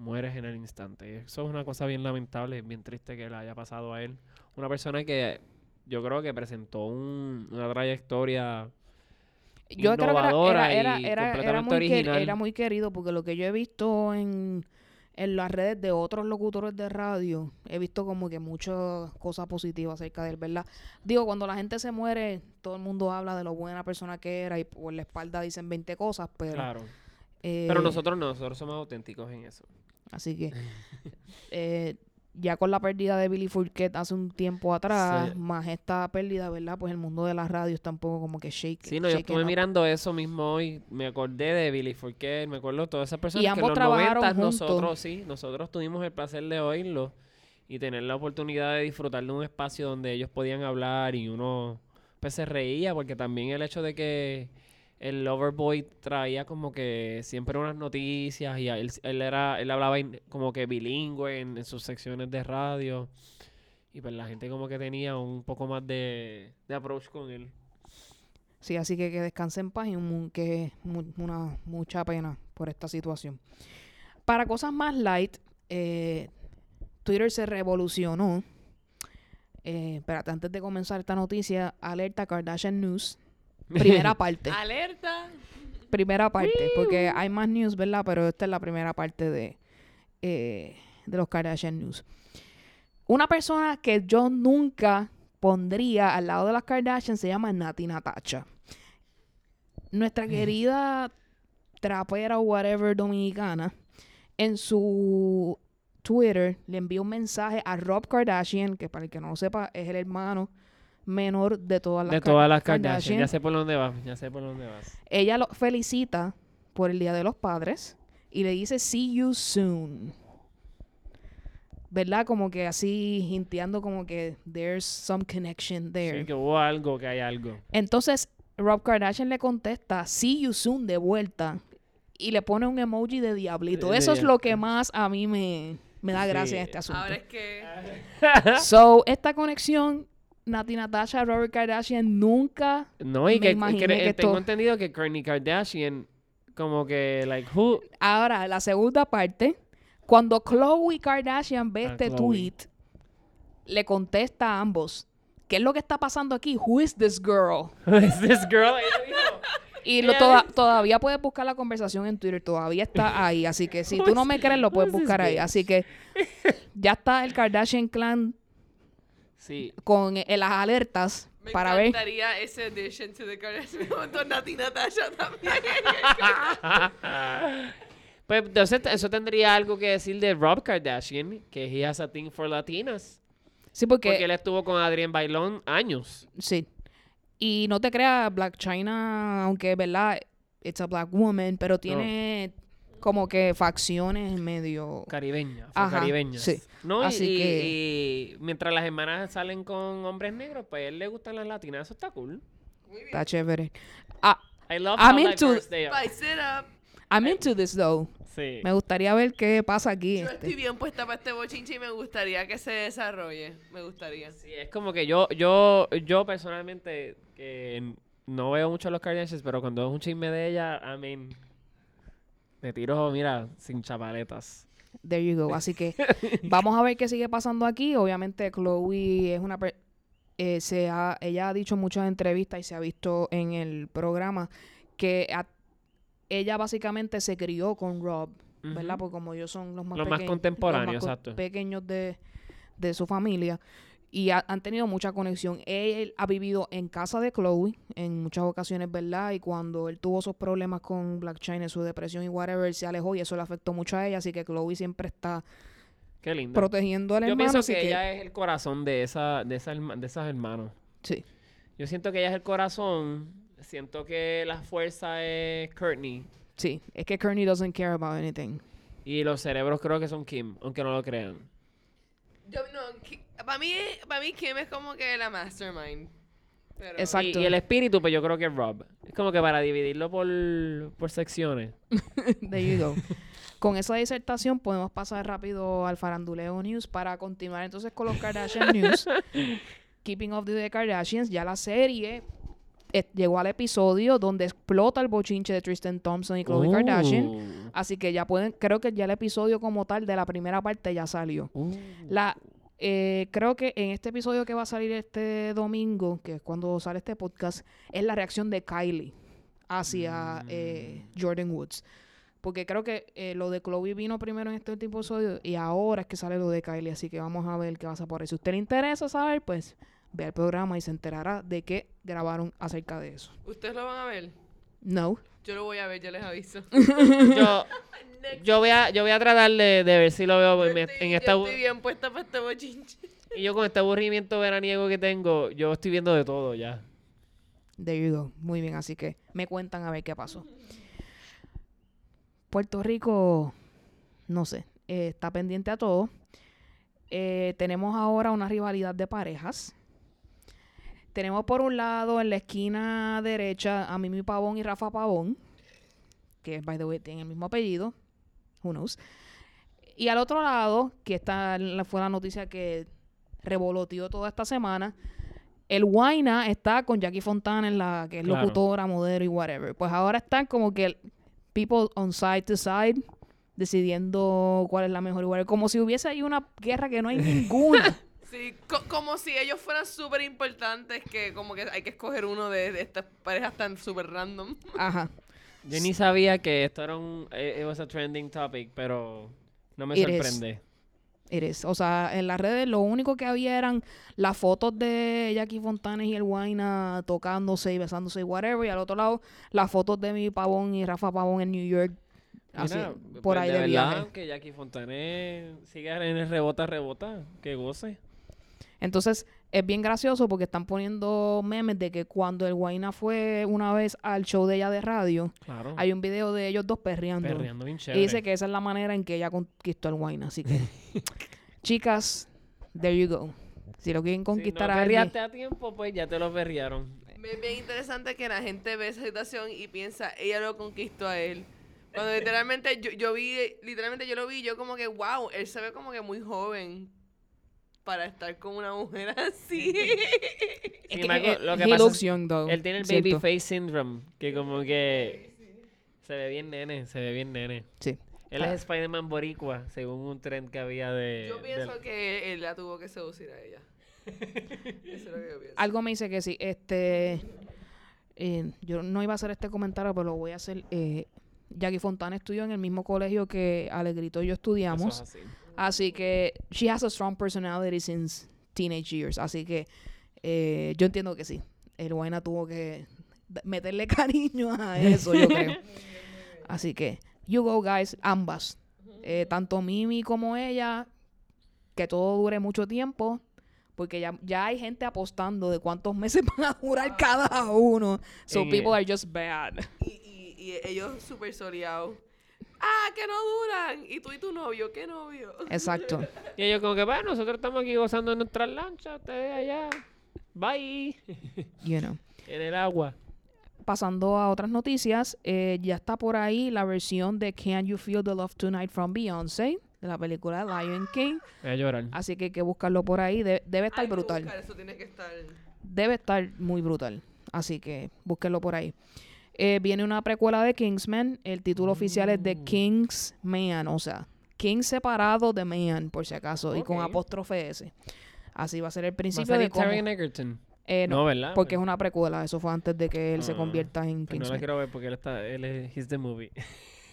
mueres en el instante. Y Eso es una cosa bien lamentable, bien triste que le haya pasado a él. Una persona que yo creo que presentó un- una trayectoria yo creo que era, innovadora era, era, y era, era completamente muy quer- original. era muy querido porque lo que yo he visto en, en las redes de otros locutores de radio, he visto como que muchas cosas positivas acerca de él, ¿verdad? Digo, cuando la gente se muere, todo el mundo habla de lo buena persona que era y por la espalda dicen 20 cosas, pero... Claro. eh, Pero nosotros no, nosotros somos auténticos en eso. Así que <laughs> eh, ya con la pérdida de Billy Fourquet hace un tiempo atrás, Sí. más esta pérdida, ¿verdad? Pues el mundo de las radios está un poco como que shake. Sí, no, yo estuve up. mirando eso mismo hoy. Me acordé de Billy Forquer, me acuerdo de todas esas personas que en ambos los trabajaron 90 juntos. nosotros sí, nosotros tuvimos el placer de oírlo y tener la oportunidad de disfrutar de un espacio donde ellos podían hablar y uno pues se reía porque también el hecho de que el Loverboy traía como que siempre unas noticias y él, él era él hablaba como que bilingüe en, en sus secciones de radio y pues la gente como que tenía un poco más de, de approach con él. Sí, así que que descanse en paz y un- que mu- una mucha pena por esta situación. Para cosas más light, eh, Twitter se revolucionó. Eh, espérate, antes de comenzar esta noticia, alerta Kardashian News. Primera parte. <laughs> Alerta. primera parte, porque hay más news, ¿verdad? Pero esta es la primera parte de, eh, de los Kardashian News. Una persona que yo nunca pondría al lado de las Kardashian se llama Nati Natacha. Nuestra querida trapera o whatever dominicana, en su Twitter le envió un mensaje a Rob Kardashian, que para el que no lo sepa es el hermano menor de todas las de todas las Kardashian. Ya sé por dónde vas, ya sé por dónde vas. ella lo felicita por el Día de los Padres y le dice see you soon. ¿Verdad? Como que así hinteando como que there's some connection there. Sí, que hubo algo, que hay algo. Entonces Rob Kardashian le contesta see you soon de vuelta y le pone un emoji de diablito. De- Eso es lo que más a mí me, me da gracia en Sí. este asunto. Ahora es que. So, esta conexión, Nati Natasha, Robert Kardashian, nunca No, y me que, imaginé que- que tengo esto- entendido que Kourtney Kardashian, como que, like, who... Ahora, la segunda parte, cuando Khloe Kardashian ve Ah, este Khloe. tweet, le contesta a ambos, ¿qué es lo que está pasando aquí? Who is this girl? <laughs> Who is this girl? Y lo toda- todavía puedes buscar la conversación en Twitter, todavía está ahí, así que si <laughs> tú no me crees, lo puedes buscar ahí. Así que <laughs> ya está el Kardashian clan Sí. con eh, las alertas Me para ver. encantaría ese addition to the Kardashian con Nati Natasha también. <laughs> Pues entonces eso tendría algo que decir de Rob Kardashian, que he has a thing for Latinas. Sí, porque, Porque él estuvo con Adrián Bailón años. sí. Y no te creas, Black China, aunque es verdad, it's a black woman, pero tiene como que facciones medio... Caribeña, Ajá, caribeñas. sí. ¿No? Y- Así y, que- y mientras las hermanas salen con hombres negros, pues a él le gustan las latinas. Eso está cool. Está chévere. Ah, I love I'm how into- they are. Up. I'm into this though. Sí. Me gustaría ver qué pasa aquí. Yo este. estoy bien puesta para este bochinche y me gustaría que se desarrolle. Me gustaría. Sí, es como que yo, yo, yo personalmente que no veo mucho a los Kardashians, pero cuando es un chisme de ella, I mean, me tiro, mira, sin chapaletas. There you go. <laughs> Así que vamos a ver qué sigue pasando aquí. Obviamente, Chloe es una. eh, se ha, ella ha dicho en muchas entrevistas y se ha visto en el programa que a- ella básicamente se crió con Rob, ¿verdad? Porque como ellos son los más, Los más pequeños- contemporáneos, los más exacto. pequeños de, de su familia. Y ha- han tenido mucha conexión. Él ha vivido en casa de Chloe en muchas ocasiones, ¿verdad? Y cuando él tuvo esos problemas con Black China, su depresión y whatever, se alejó y eso le afectó mucho a ella. Así que Chloe siempre está Qué lindo. protegiendo al Yo hermano. pienso así que, que, ella es el corazón de esa, de esa herma- de esas hermanos. sí. Yo siento que ella es el corazón. Siento que la fuerza es Courtney. Sí, es que Kearney doesn't care about anything. Y los cerebros creo que son Kim, aunque no lo crean. Yo no, para mí, para mí Kim es como que la mastermind. Pero- Exacto. Y, y el espíritu, pues yo creo que es Rob. Es como que para dividirlo por, por secciones. <laughs> There you go. Con esa disertación podemos pasar rápido al faranduleo news para continuar entonces con los Kardashian <laughs> news. Keeping with the Kardashians, ya la serie eh, llegó al episodio donde explota el bochinche de Tristan Thompson y Khloe Kardashian. Uh, Así que ya pueden, creo que ya el episodio como tal de la primera parte ya salió. uh. La, eh, creo que en este episodio que va a salir este domingo, que es cuando sale este podcast, es la reacción de Kylie hacia eh, Jordan Woods. Porque creo que eh, lo de Chloe vino primero en este último episodio y ahora es que sale lo de Kylie. Así que vamos a ver qué pasa por ahí. Si a usted le interesa saber, pues ve el programa y se enterará de qué grabaron acerca de eso. ¿Ustedes lo van a ver? No. Yo lo voy a ver, yo les aviso. <laughs> Yo, yo, voy a, yo voy a tratar de, de ver si lo veo Yo en, estoy, en yo esta... estoy bien puesta para este bochinche. <laughs> Y yo con este aburrimiento veraniego que tengo, yo estoy viendo de todo ya. There you go. Muy bien, así que me cuentan a ver qué pasó. Puerto Rico, no sé, eh, está pendiente a todo. Eh, tenemos ahora una rivalidad de parejas. Tenemos por un lado en la esquina derecha a Mimi Pavón y Rafa Pavón, que by the way tienen el mismo apellido. Who knows? Y al otro lado, que esta fue la noticia que revoloteó toda esta semana, el Guaina está con Jackie Fontana en la que es Claro. locutora, modelo y whatever. Pues ahora están como que people on side to side decidiendo cuál es la mejor whatever. Como si hubiese ahí una guerra que no hay ninguna. <laughs> Sí, co- como si ellos fueran súper importantes que como que hay que escoger uno de, de estas parejas tan súper random. Ajá. Yo ni sabía que esto era un... eh, It was a trending topic, pero no me It is. sorprende. Eres. O sea, en las redes lo único que había eran las fotos de Jackie Fontanes y el Guaina tocándose y besándose y whatever. Y al otro lado, las fotos de mi Pavón y Rafa Pavón en New York. Así, Mira, por pues, ahí de de, verdad, viaje. que Jackie Fontané siga en el rebota, rebota. Que goce. Entonces, es bien gracioso porque están poniendo memes de que cuando el Guaina fue una vez al show de ella de radio, Claro. hay un video de ellos dos perreando. Perreando bien Y dice que esa es la manera en que ella conquistó al Guaina. Así que, <laughs> chicas, there you go. Si lo quieren conquistar si no a alguien, a tiempo, pues ya te lo perrearon. Es bien interesante que la gente ve esa situación y piensa, ella lo conquistó a él. Cuando literalmente yo, yo vi, literalmente yo lo vi, yo como que, wow, él se ve como que muy joven para estar con una mujer <laughs> así. Es Sí, que, Michael, lo que he pasa looks es- young, though. Él tiene el Siento. baby face syndrome, que como que se ve bien nene, se ve bien nene. Sí. Él Ah. es Spider-Man boricua, según un trend que había de... Yo pienso del- que él la tuvo que seducir a ella. <laughs> Eso es lo que yo pienso. Algo me dice que sí. Este, eh, yo no iba a hacer este comentario, pero lo voy a hacer. Eh, Jackie Fontana estudió en el mismo colegio que Alegrito y yo Eso estudiamos. es así. Así que she has a strong personality since teenage years. Así que eh, yo entiendo que sí. El Guayna tuvo que meterle <laughs> cariño a eso, yo creo. <laughs> Así que, you go, guys, ambas. Eh, tanto Mimi como ella, que todo dure mucho tiempo. Porque ya, ya hay gente apostando de cuántos meses <laughs> van a durar cada uno. So people are just bad. Y, y, y ellos súper soleados. Ah, que no duran. Y tú y tu novio, ¿qué novio? Exacto. <laughs> Y ellos como que, bueno, nosotros estamos aquí gozando en nuestras lanchas, ustedes allá. Bye. <laughs> You know. en el agua. pasando a otras noticias, eh, ya está por ahí la versión de Can You Feel the Love Tonight from Beyoncé, de la película Lion King. Voy a llorar. Así que hay que buscarlo por ahí. De- debe estar Hay que brutal. buscar, Eso tiene que estar. Debe estar muy brutal. Así que búsquenlo por ahí. Eh, viene una precuela de Kingsman. El título oficial es Mm. de Kingsman. O sea, King separado de Man, por si acaso. Y con apóstrofe S. Así va a ser el ¿Va a principio de cómo... Egerton? Eh, no, No, ¿verdad? porque es una precuela. Eso fue antes de que él se Ah, convierta en Pues no la Kingsman. quiero ver porque él está, él es, he's the movie.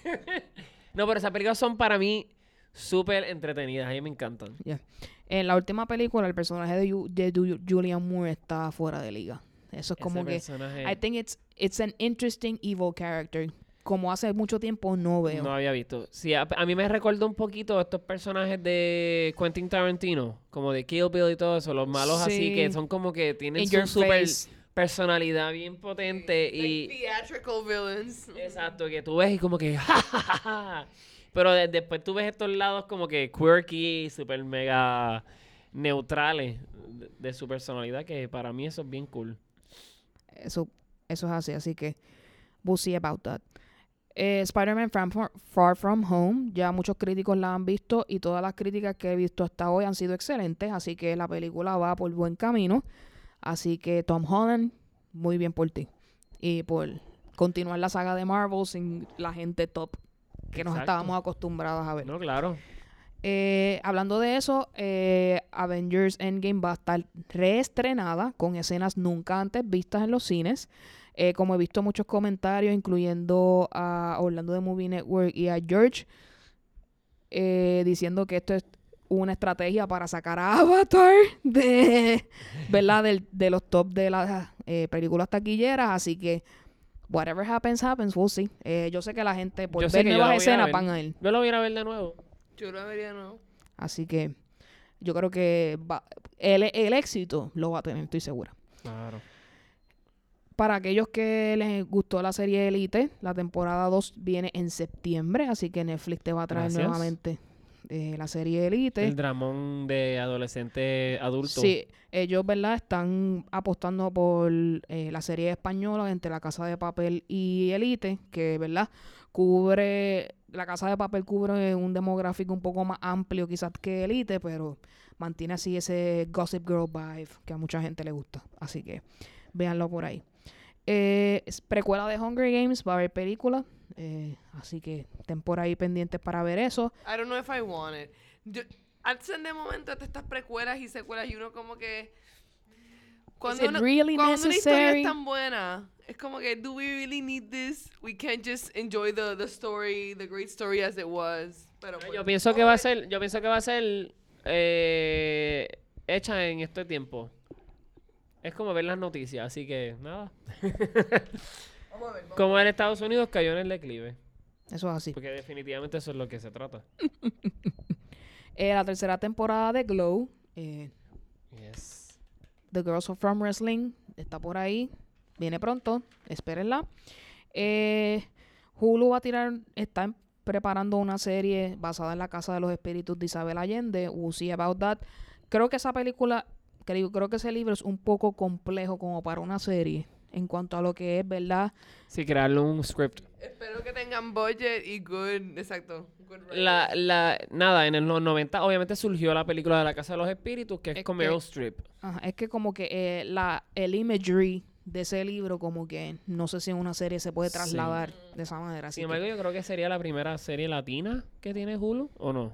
<laughs> no, pero esas películas son para mí súper entretenidas, a mí me encantan. En la última película, el personaje de, Ju- de Ju- Julian Moore está fuera de liga. Eso es como Ese que... personaje I think it's, it's an interesting evil character. Como hace mucho tiempo no veo. no había visto. Sí, a, a mí me recordó un poquito estos personajes de Quentin Tarantino, como de Kill Bill y todo eso, los malos así, que son como que tienen In su super face. personalidad bien potente y... Like theatrical villains. Exacto, que tú ves y como que... <laughs> "Ja, ja, ja, ja". Pero de- después tú ves estos lados como que quirky, super mega neutrales de, de su personalidad, que para mí eso es bien cool. Eso, eso es así. Así que we'll see about that. Eh, Spider-Man Far, From- Far From Home. Ya muchos críticos la han visto y todas las críticas que he visto hasta hoy han sido excelentes. Así que la película va por buen camino. Así que Tom Holland, muy bien por ti. Y por continuar la saga de Marvel sin la gente top que nos estábamos acostumbrados a ver. No, claro. Eh, hablando de eso, eh, Avengers Endgame va a estar reestrenada con escenas nunca antes vistas en los cines. Eh, como he visto muchos comentarios, incluyendo a Orlando de Movie Network y a George, eh, diciendo que esto es una estrategia para sacar a <laughs> Avatar de, ¿verdad? Del- de los top de las eh, películas taquilleras. Así que, whatever happens, happens, we'll see. Yo sé que la gente, por Yo ver nuevas escenas, van a ir. Yo lo voy a ir a ver de nuevo. Yo la vería, ¿no? Así que yo creo que va- el, el éxito lo va a tener, estoy segura. Claro. Para aquellos que les gustó la serie Elite, la temporada 2 viene en septiembre, así que Netflix te va a traer Gracias. nuevamente eh, la serie Elite. El dramón de adolescente adulto. Sí, ellos, ¿verdad? Están apostando por eh, la serie española entre La Casa de Papel y Elite, que, ¿verdad? Cubre, La Casa de Papel cubre un demográfico un poco más amplio quizás que Elite, pero mantiene así ese Gossip Girl vibe que a mucha gente le gusta. Así que véanlo por ahí. Eh, precuela de Hunger Games, va a haber película, eh, así que estén por ahí pendientes para ver eso. I don't know if I want it. Yo, antes de momento de estas precuelas y secuelas y uno como que cuando, it uno- really cuando una historia es tan buena, es como que do we really need this? We can't just enjoy the, the story, the great story as it was. Pero pues, Yo pienso que va a ser, yo pienso que va a ser eh, hecha en este tiempo. Es como ver las noticias, así que nada. <laughs> vamos a ver, vamos Como en Estados Unidos cayó en el declive. Eso es así. Porque definitivamente eso es lo que se trata. <laughs> Eh, la tercera temporada de Glow, eh, Yes. The Girls of From Wrestling, está por ahí. Viene pronto, espérenla. Eh, Hulu va a tirar, está preparando una serie basada en la Casa de los Espíritus de Isabel Allende. We'll see about that. Creo que esa película, creo, creo que ese libro es un poco complejo como para una serie en cuanto a lo que es, ¿verdad? Sí, crearle un script. Espero que tengan budget y good, exacto. good La, la, nada, en el- los 90 obviamente surgió la película de la Casa de los Espíritus, que es, Es con Meryl Streep. Ajá, es que como que eh, la, el imagery de ese libro como que no sé si en una serie se puede Sí. trasladar de esa manera. Sin que embargo, yo creo que sería la primera serie latina que tiene Hulu, ¿o no?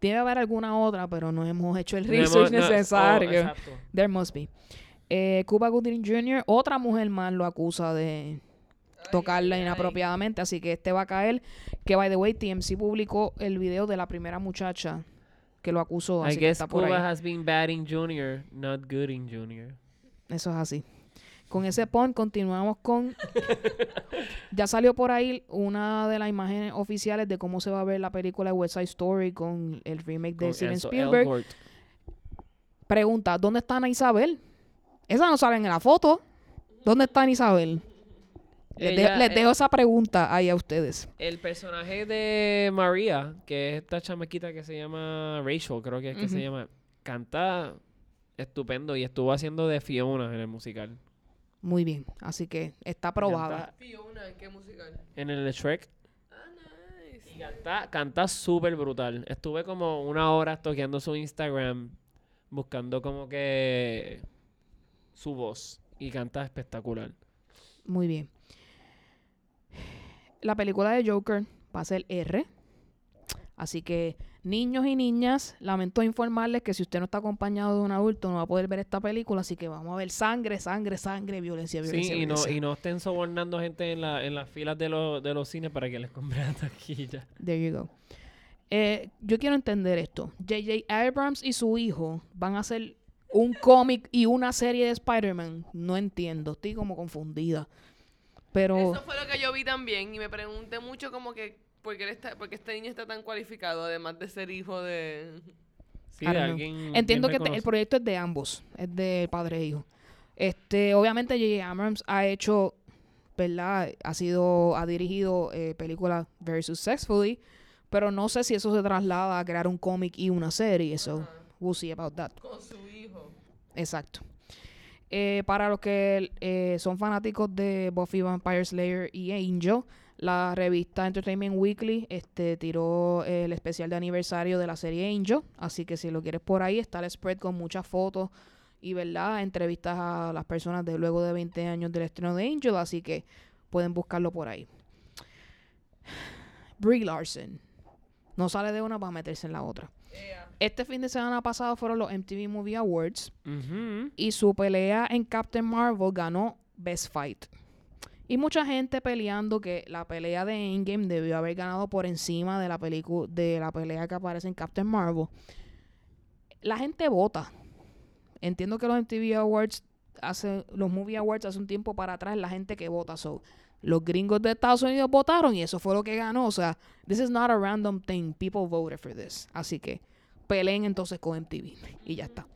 debe haber alguna otra, pero no hemos hecho el No hemos- research no- oh, necesario. exacto. There must be. Eh, Cuba Gooding Jr., otra mujer más lo acusa de tocarla inapropiadamente, así que este va a caer. Que, by the way, TMC publicó el video de la primera muchacha que lo acusó, I que guess está por Cuba ahí. has been bad in junior, not good in junior. Eso es así. Con ese point continuamos con... <laughs> ya salió por ahí una de las imágenes oficiales de cómo se va a ver la película de West Side Story con el remake de Steven Spielberg. Pregunta, ¿dónde está Ana Isabel? Esa no sale en la foto. ¿Dónde está Ana Isabel? Les, Ella, dejo, les dejo esa pregunta ahí a ustedes. El personaje de María, que es esta chamaquita que se llama Rachel, creo que es que se llama, canta estupendo y estuvo haciendo de Fiona en el musical. Muy bien, así que está aprobada. Fiona, ¿qué musical? en el de Shrek. Ah, nice. Y canta, canta súper brutal. Estuve como una hora toqueando su Instagram, buscando como que su voz. Y canta espectacular. Muy bien. La película de Joker va a ser R. Así que, niños y niñas, lamento informarles que si usted no está acompañado de un adulto, no va a poder ver esta película. Así que vamos a ver sangre, sangre, sangre, violencia, Sí, violencia. y no, y no estén sobornando gente en, la, en las filas de, los de los cines para que les compren la taquilla. There you go. Eh, yo quiero entender esto. J.J. Abrams y su hijo van a hacer un cómic y una serie de Spider-Man. No entiendo, estoy como confundida. Pero Eso fue lo que yo vi también y me pregunté mucho como que ¿por qué, él está, por qué este niño está tan cualificado además de ser hijo de... Sí, alguien entiendo que te- el proyecto es de ambos, es de padre e hijo. Este, obviamente J.J. Abrams ha hecho, ¿verdad? Ha sido, ha dirigido eh, películas very successfully, pero no sé si eso se traslada a crear un cómic y una serie, so we'll see about that. con su hijo. Exacto. Eh, para los que eh, son fanáticos de Buffy Vampire Slayer y Angel, la revista Entertainment Weekly este, tiró el especial de aniversario de la serie Angel. Así que si lo quieres por ahí, está el spread con muchas fotos y verdad entrevistas a las personas de luego de 20 años del estreno de Angel. Así que pueden buscarlo por ahí. Brie Larson. No sale de una para meterse en la otra. Este fin de semana pasado fueron los MTV Movie Awards y su pelea en Captain Marvel ganó Best Fight. Y mucha gente peleando que la pelea de Endgame debió haber ganado por encima de la película de la pelea que aparece en Captain Marvel. La gente vota. Entiendo que los MTV Awards hace los Movie Awards hace un tiempo para atrás la gente que vota so los gringos de Estados Unidos votaron y eso fue lo que ganó, o sea, this is not a random thing, people voted for this. Así que peleen entonces con MTV y ya está.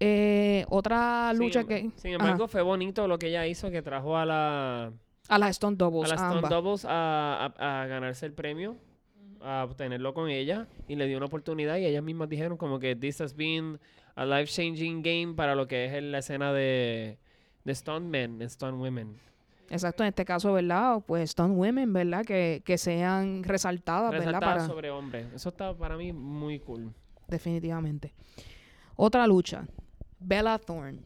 Eh, otra lucha em- que Sin Ajá. embargo, fue bonito lo que ella hizo, que trajo a la a las Stone Doubles, a las Stone. Doubles a, a- a ganarse el premio, a obtenerlo con ella, y le dio una oportunidad, y ellas mismas dijeron como que this has been a life-changing game para lo que es la escena de, de Stone Men, Stone Women. Exacto, en este caso, ¿verdad? Pues Stone Women, ¿verdad? Que, que sean resaltadas, ¿verdad? Resaltada Para, sobre hombres. Eso está para mí muy cool. definitivamente. Otra lucha, Bella Thorne.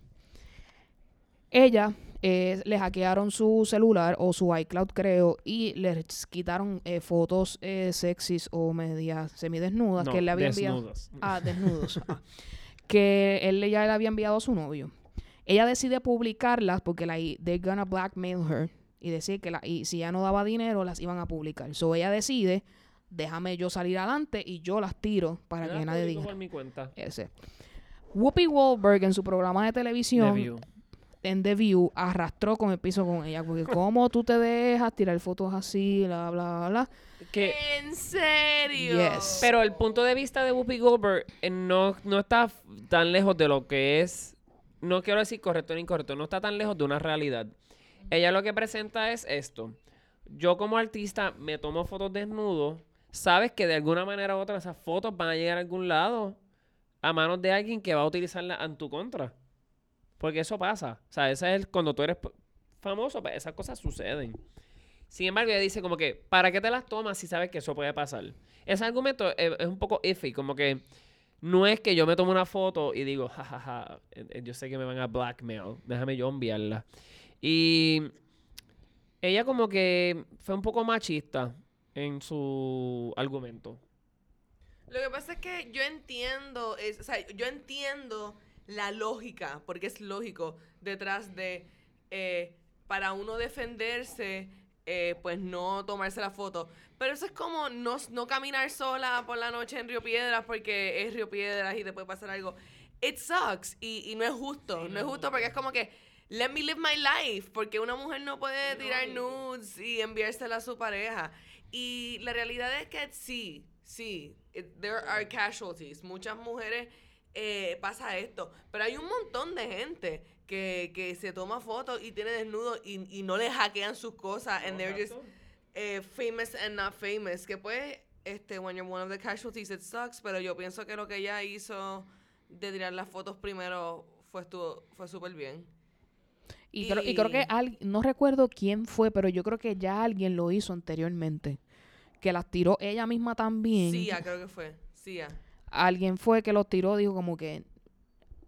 Ella eh, le hackearon su celular o su iCloud, creo, y les quitaron eh, fotos eh, sexys o medias semidesnudas No, que él le había enviado. Ah, desnudos. ah. <laughs> que él ya le había enviado a su novio. Ella decide publicarlas porque la, they're gonna blackmail her y decir que la, y si ya no daba dinero las iban a publicar. So ella decide, déjame yo salir adelante y yo las tiro para Yo que nadie diga. por mi cuenta. Ese. Whoopi Goldberg en su programa de The televisión View. en The View arrastró con el piso con ella porque cómo tú te dejas tirar fotos así, bla bla bla. Que, ¿En serio? Yes. pero el punto de vista de Whoopi Goldberg eh, no, no está tan lejos de lo que es, no quiero decir correcto ni incorrecto, no está tan lejos de una realidad. Ella lo que presenta es esto. Yo como artista me tomo fotos desnudo, sabes que de alguna manera u otra esas fotos van a llegar a algún lado a manos de alguien que va a utilizarla en tu contra. Porque eso pasa. O sea, ese es el- cuando tú eres famoso, pues esas cosas suceden. Sin embargo, ella dice como que, ¿para qué te las tomas si sabes que eso puede pasar? Ese argumento es, es un poco iffy, como que no es que yo me tomo una foto y digo, jajaja, eh, eh, yo sé que me van a blackmail, déjame yo enviarla. Y ella como que fue un poco machista en su argumento. Lo que pasa es que yo entiendo, es, o sea, yo entiendo la lógica, porque es lógico, detrás de, eh, para uno defenderse, eh, pues no tomarse la foto. Pero eso es como no, no caminar sola por la noche en Río Piedras porque es Río Piedras y te puede pasar algo. It sucks y, y no es justo, no es justo porque es como que let me live my life, porque una mujer no puede tirar nudes y enviársela a su pareja. Y la realidad es que sí, sí, it- there are casualties. Muchas mujeres eh, pasa esto, pero hay un montón de gente que, que se toma fotos y tiene desnudos y, y no le hackean sus cosas and they're just eh, famous and not famous. Que pues, este, when you're one of the casualties, it sucks, pero yo pienso que lo que ella hizo de tirar las fotos primero fue, estuvo, fue súper bien. Y, creo, y creo que al- no recuerdo quién fue, pero yo creo que ya alguien lo hizo anteriormente. Que las tiró ella misma también. Sí, ya creo que fue. Sí, ya. Alguien fue que los tiró, dijo como que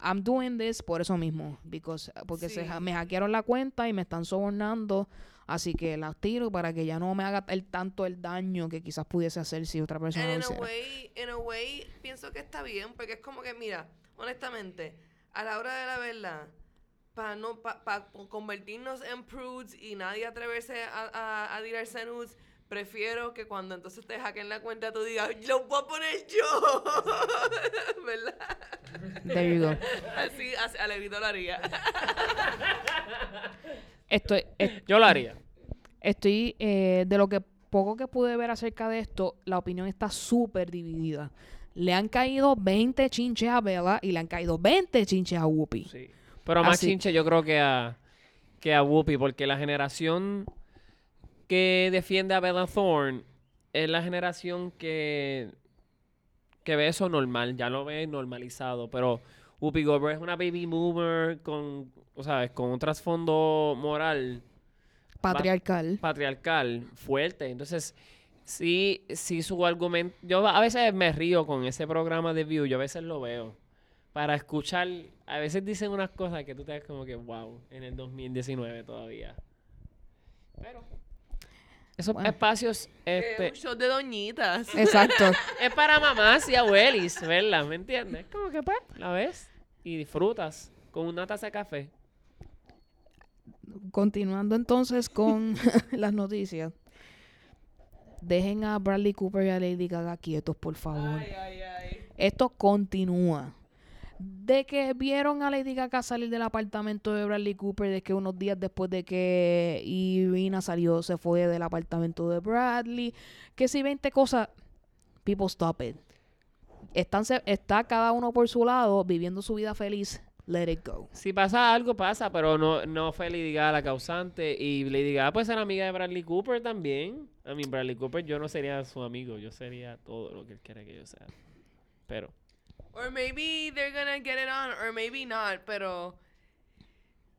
I'm doing this por eso mismo. Because, porque se, Sí. ha- me hackearon la cuenta y me están sobornando. Así que las tiro para que ya no me haga el tanto el daño que quizás pudiese hacer si otra persona lo hiciera. way, in a way, pienso que está bien, porque es como que, mira, honestamente, a la hora de la verdad, para no, pa, pa convertirnos en prudes y nadie atreverse a, a, a tirarse nudes, prefiero que cuando entonces te hackeen la cuenta tú digas, lo voy a poner yo, <laughs> ¿verdad? There you go. Así, así Alegrito lo haría. Estoy, es- Yo lo haría. estoy eh, de lo que poco que pude ver acerca de esto, la opinión está súper dividida. Le han caído 20 chinches a Bella y le han caído 20 chinches a Whoopi. Sí. Pero más Así- chinche yo creo que a, que a Whoopi, porque la generación que defiende a Bella Thorne es la generación que, que ve eso normal, ya lo ve normalizado. Pero Whoopi Goldberg es una baby boomer con, o sabes, con un trasfondo moral Patriarcal. patriarcal fuerte. Entonces, sí, sí su argumento. Yo a veces me río con ese programa de View, yo a veces lo veo. Para escuchar, a veces dicen unas cosas que tú te das como que, wow, en el 2019 todavía. Pero, esos Bueno. espacios Eh, este, un show de doñitas. Exacto. <laughs> es para mamás y abuelis, verla, ¿me entiendes? Como que pues, la ves y disfrutas con una taza de café. Continuando entonces con <laughs> las noticias. Dejen a Bradley Cooper y a Lady Gaga quietos, por favor. Ay, ay, ay. Esto continúa. De que vieron a Lady Gaga salir del apartamento de Bradley Cooper, de que unos días después de que Irina salió, se fue del apartamento de Bradley. Que si 20 cosas, people stop it. Están, está cada uno por su lado, viviendo su vida feliz. Let it go. Si pasa algo, pasa, pero no, no fue Lady Gaga la causante. Y Lady Gaga puede ser amiga de Bradley Cooper también. A mí, Bradley Cooper, yo no sería su amigo, yo sería todo lo que él quiere que yo sea. Pero, Or maybe they're gonna get it on, or maybe not, pero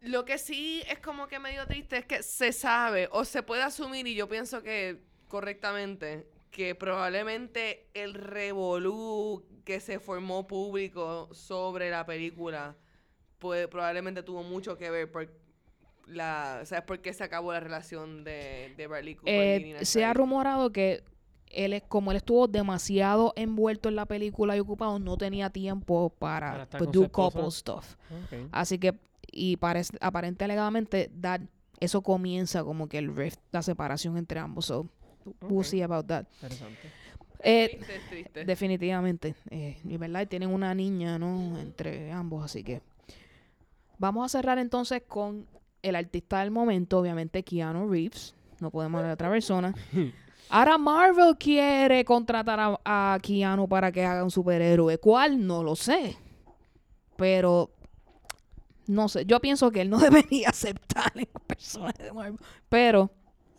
lo que sí es como que medio triste es que se sabe o se puede asumir, y yo pienso que correctamente, que probablemente el revolú que se formó público sobre la película pues, probablemente tuvo mucho que ver por la, ¿sabes por qué se acabó la relación de, de Bradley Cooper y Eh, Nina se ha rumorado que él es como él estuvo demasiado envuelto en la película y ocupado, no tenía tiempo para, Para con do couple stuff. Así que, y parece, aparente alegadamente, that, eso comienza como que el rift, la separación entre ambos. So, we'll Ok. see about that. interesante. Eh, Triste, es triste. definitivamente. Eh, y verdad, y tienen una niña, ¿no? Entre ambos, así que. Vamos a cerrar entonces con el artista del momento, obviamente Keanu Reeves. No podemos hablar de otra persona. <laughs> Ahora Marvel quiere contratar a, a Keanu para que haga un superhéroe. ¿Cuál? No lo sé. Pero no sé. Yo pienso que él no <laughs> debería aceptar el personaje de Marvel. Pero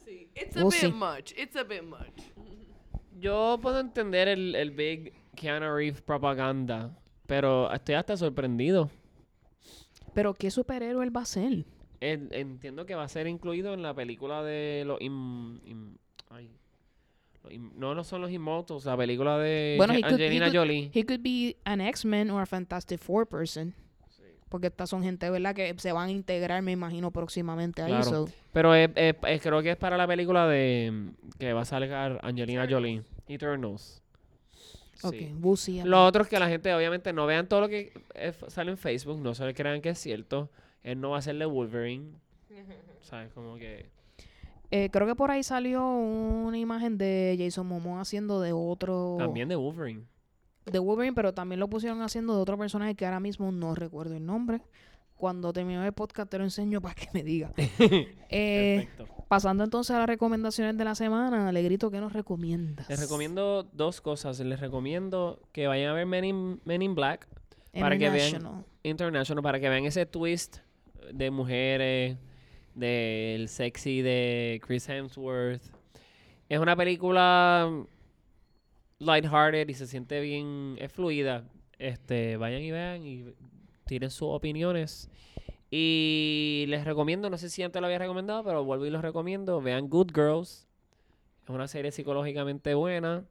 Sí, it's a We'll bit see. much, it's a bit much. Yo puedo entender el, el big Keanu Reeves propaganda, pero estoy hasta sorprendido. pero ¿qué superhéroe él va a ser? en- entiendo que va a ser incluido en la película de los... ay, no, no son los Immortals, la película de Bueno, he could, he Angelina could- Jolie. he could be an X-Men or a Fantastic Four person. Porque estas son gente, ¿verdad? Que se van a integrar, me imagino, próximamente ahí. Claro. so- Pero es- es- es- creo que es para la película de... que va a salir Angelina Jolie. Eternals. Ok, Sí. we'll see. Lo otro es que la gente obviamente no vean todo lo que eh, sale en Facebook, no se le crean que es cierto. Él no va a ser de Wolverine. <laughs> ¿Sabes? Como que... Eh, creo que por ahí salió una imagen de Jason Momoa haciendo de otro... También de Wolverine. de Wolverine, pero también lo pusieron haciendo de otro personaje que ahora mismo no recuerdo el nombre. Cuando termine el podcast te lo enseño para que me diga. <laughs> Eh, Perfecto. pasando entonces a las recomendaciones de la semana, Alegrito, ¿qué nos recomiendas? Les recomiendo dos cosas. Les recomiendo que vayan a ver Men in, Men in Black para que vean. International para que vean ese twist de mujeres, del sexy de Chris Hemsworth. Es una película lighthearted y se siente bien, es fluida. Este, vayan y vean y tiren sus opiniones. Y les recomiendo, no sé si antes lo había recomendado, pero vuelvo y los recomiendo. Vean Good Girls. Es una serie psicológicamente buena.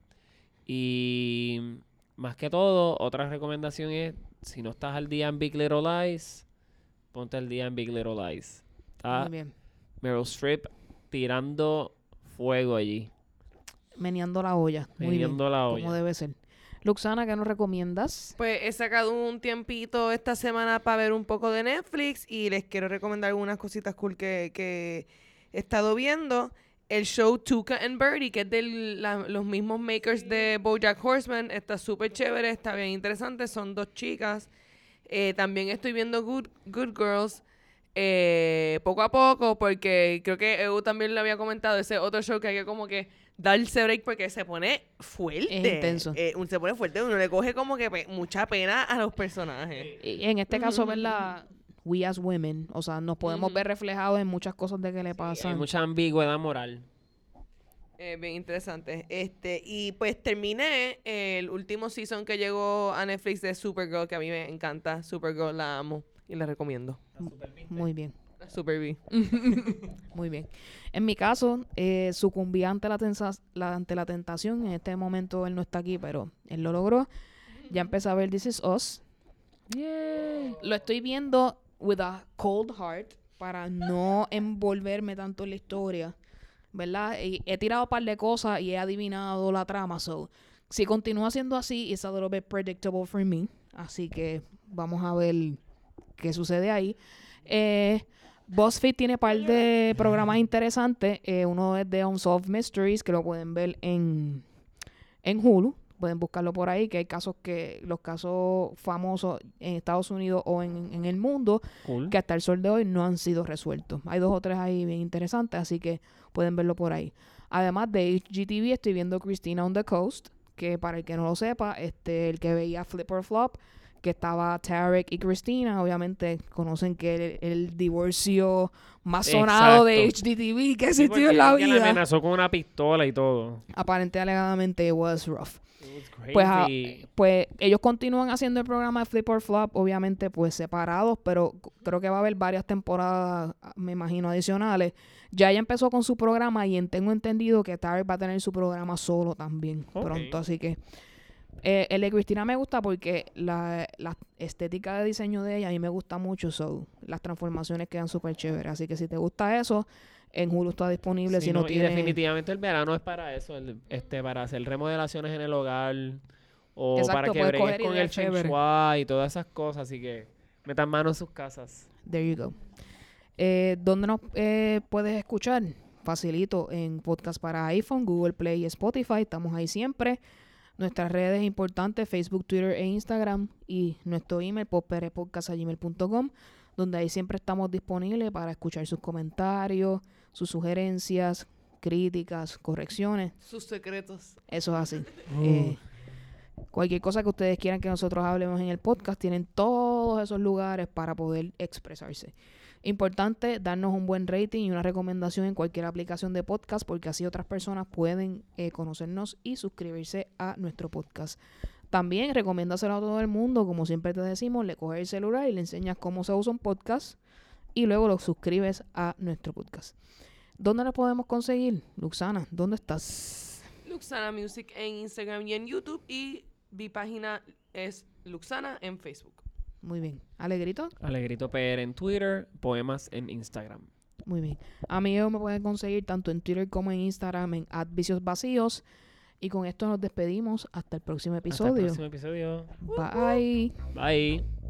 Y más que todo, otra recomendación es, si no estás al día en Big Little Lies, ponte al día en Big Little Lies. Está Muy bien. Meryl Streep tirando fuego allí. Meneando la olla. Muy bien. Meneando la Como olla. debe ser. Luxana, ¿qué nos recomiendas? Pues he sacado un tiempito esta semana para ver un poco de Netflix y les quiero recomendar algunas cositas cool que, que he estado viendo. El show Tuca and Birdie, que es de los mismos makers de BoJack Horseman, está súper chévere, está bien interesante. Son dos chicas. Eh, también estoy viendo Good, Good Girls eh, poco a poco, porque creo que Eu también le había comentado ese otro show que hay que como que darse break porque se pone fuerte. Es intenso. Eh, un- se pone fuerte, uno le coge como que pe- mucha pena a los personajes. Y en este caso, ¿verdad? We as women, o sea, nos podemos ver reflejados en muchas cosas de que le Hay pasan. mucha ambigüedad moral. Eh, bien interesante. Este, y pues terminé el último season que llegó a Netflix de Supergirl, que a mí me encanta. Supergirl la amo y la recomiendo. Muy bien. La Super vi. <laughs> Muy bien. En mi caso, eh, sucumbí ante la, tensa- la- ante la tentación. En este momento él no está aquí, pero él lo logró. Ya empecé a ver This Is Us. Lo estoy viendo with a cold heart para no envolverme tanto en la historia. ¿Verdad? Y he tirado un par de cosas y he adivinado la trama. So, si continúa siendo así, it's a little bit predictable for me. Así que vamos a ver qué sucede ahí. Eh, BuzzFeed tiene par de programas interesantes. Eh, uno es de Unsolved Mysteries, que lo pueden ver en, en Hulu. Pueden buscarlo por ahí, que hay casos que, los casos famosos en Estados Unidos o en, en el mundo, Cool. que hasta el sol de hoy no han sido resueltos. Hay dos o tres ahí bien interesantes, así que pueden verlo por ahí. Además de HGTV, estoy viendo Christina on the Coast, que para el que no lo sepa, este, el que veía Flip or Flop, que estaba Tarek y Christina, obviamente conocen que el, el divorcio más sonado de Exacto. HGTV que Sí, existió en la alguien la vida. amenazó con una pistola y todo. Aparente alegadamente was rough. It was Pues, ah, pues ellos continúan haciendo el programa de Flip or Flop, obviamente pues separados, pero creo que va a haber varias temporadas, me imagino, adicionales. Ya ella empezó con su programa y en- tengo entendido que Tarek va a tener su programa solo también pronto, así que eh, el de Cristina me gusta porque la, la estética de diseño de ella a mí me gusta mucho, so, las transformaciones quedan súper chéveres, así que si te gusta eso, en Hulu está disponible, Sí, si no, no, y definitivamente el verano es para eso, el- este, para hacer remodelaciones en el hogar o Exacto, para que bregues con el shui y todas esas cosas, así que metan mano en sus casas. There you go. Eh, ¿Dónde nos eh, puedes escuchar? Facilito en podcast para iPhone, Google Play y Spotify. Estamos ahí siempre. Nuestras redes importantes, Facebook, Twitter e Instagram. Y nuestro email, popperepodcast.gmail.com, donde ahí siempre estamos disponibles para escuchar sus comentarios, sus sugerencias, críticas, correcciones. Sus secretos. Eso es así. <laughs> Eh, cualquier cosa que ustedes quieran que nosotros hablemos en el podcast, tienen todos esos lugares para poder expresarse. Importante darnos un buen rating y una recomendación en cualquier aplicación de podcast porque así otras personas pueden eh, conocernos y suscribirse a nuestro podcast. También recomiéndaselo a todo el mundo, como siempre te decimos, le coges el celular y le enseñas cómo se usa un podcast y luego lo suscribes a nuestro podcast. ¿Dónde lo podemos conseguir? Luxana, ¿dónde estás? Luxana Music en Instagram y en YouTube. Y mi página es Luxana en Facebook. Muy bien. ¿Alegrito? Alegrito PR en Twitter, poemas en Instagram. Muy bien. A mí me pueden conseguir tanto en Twitter como en Instagram en Vicios Vacíos. Y con esto nos despedimos. Hasta el próximo Hasta el episodio. próximo episodio. Bye. Bye.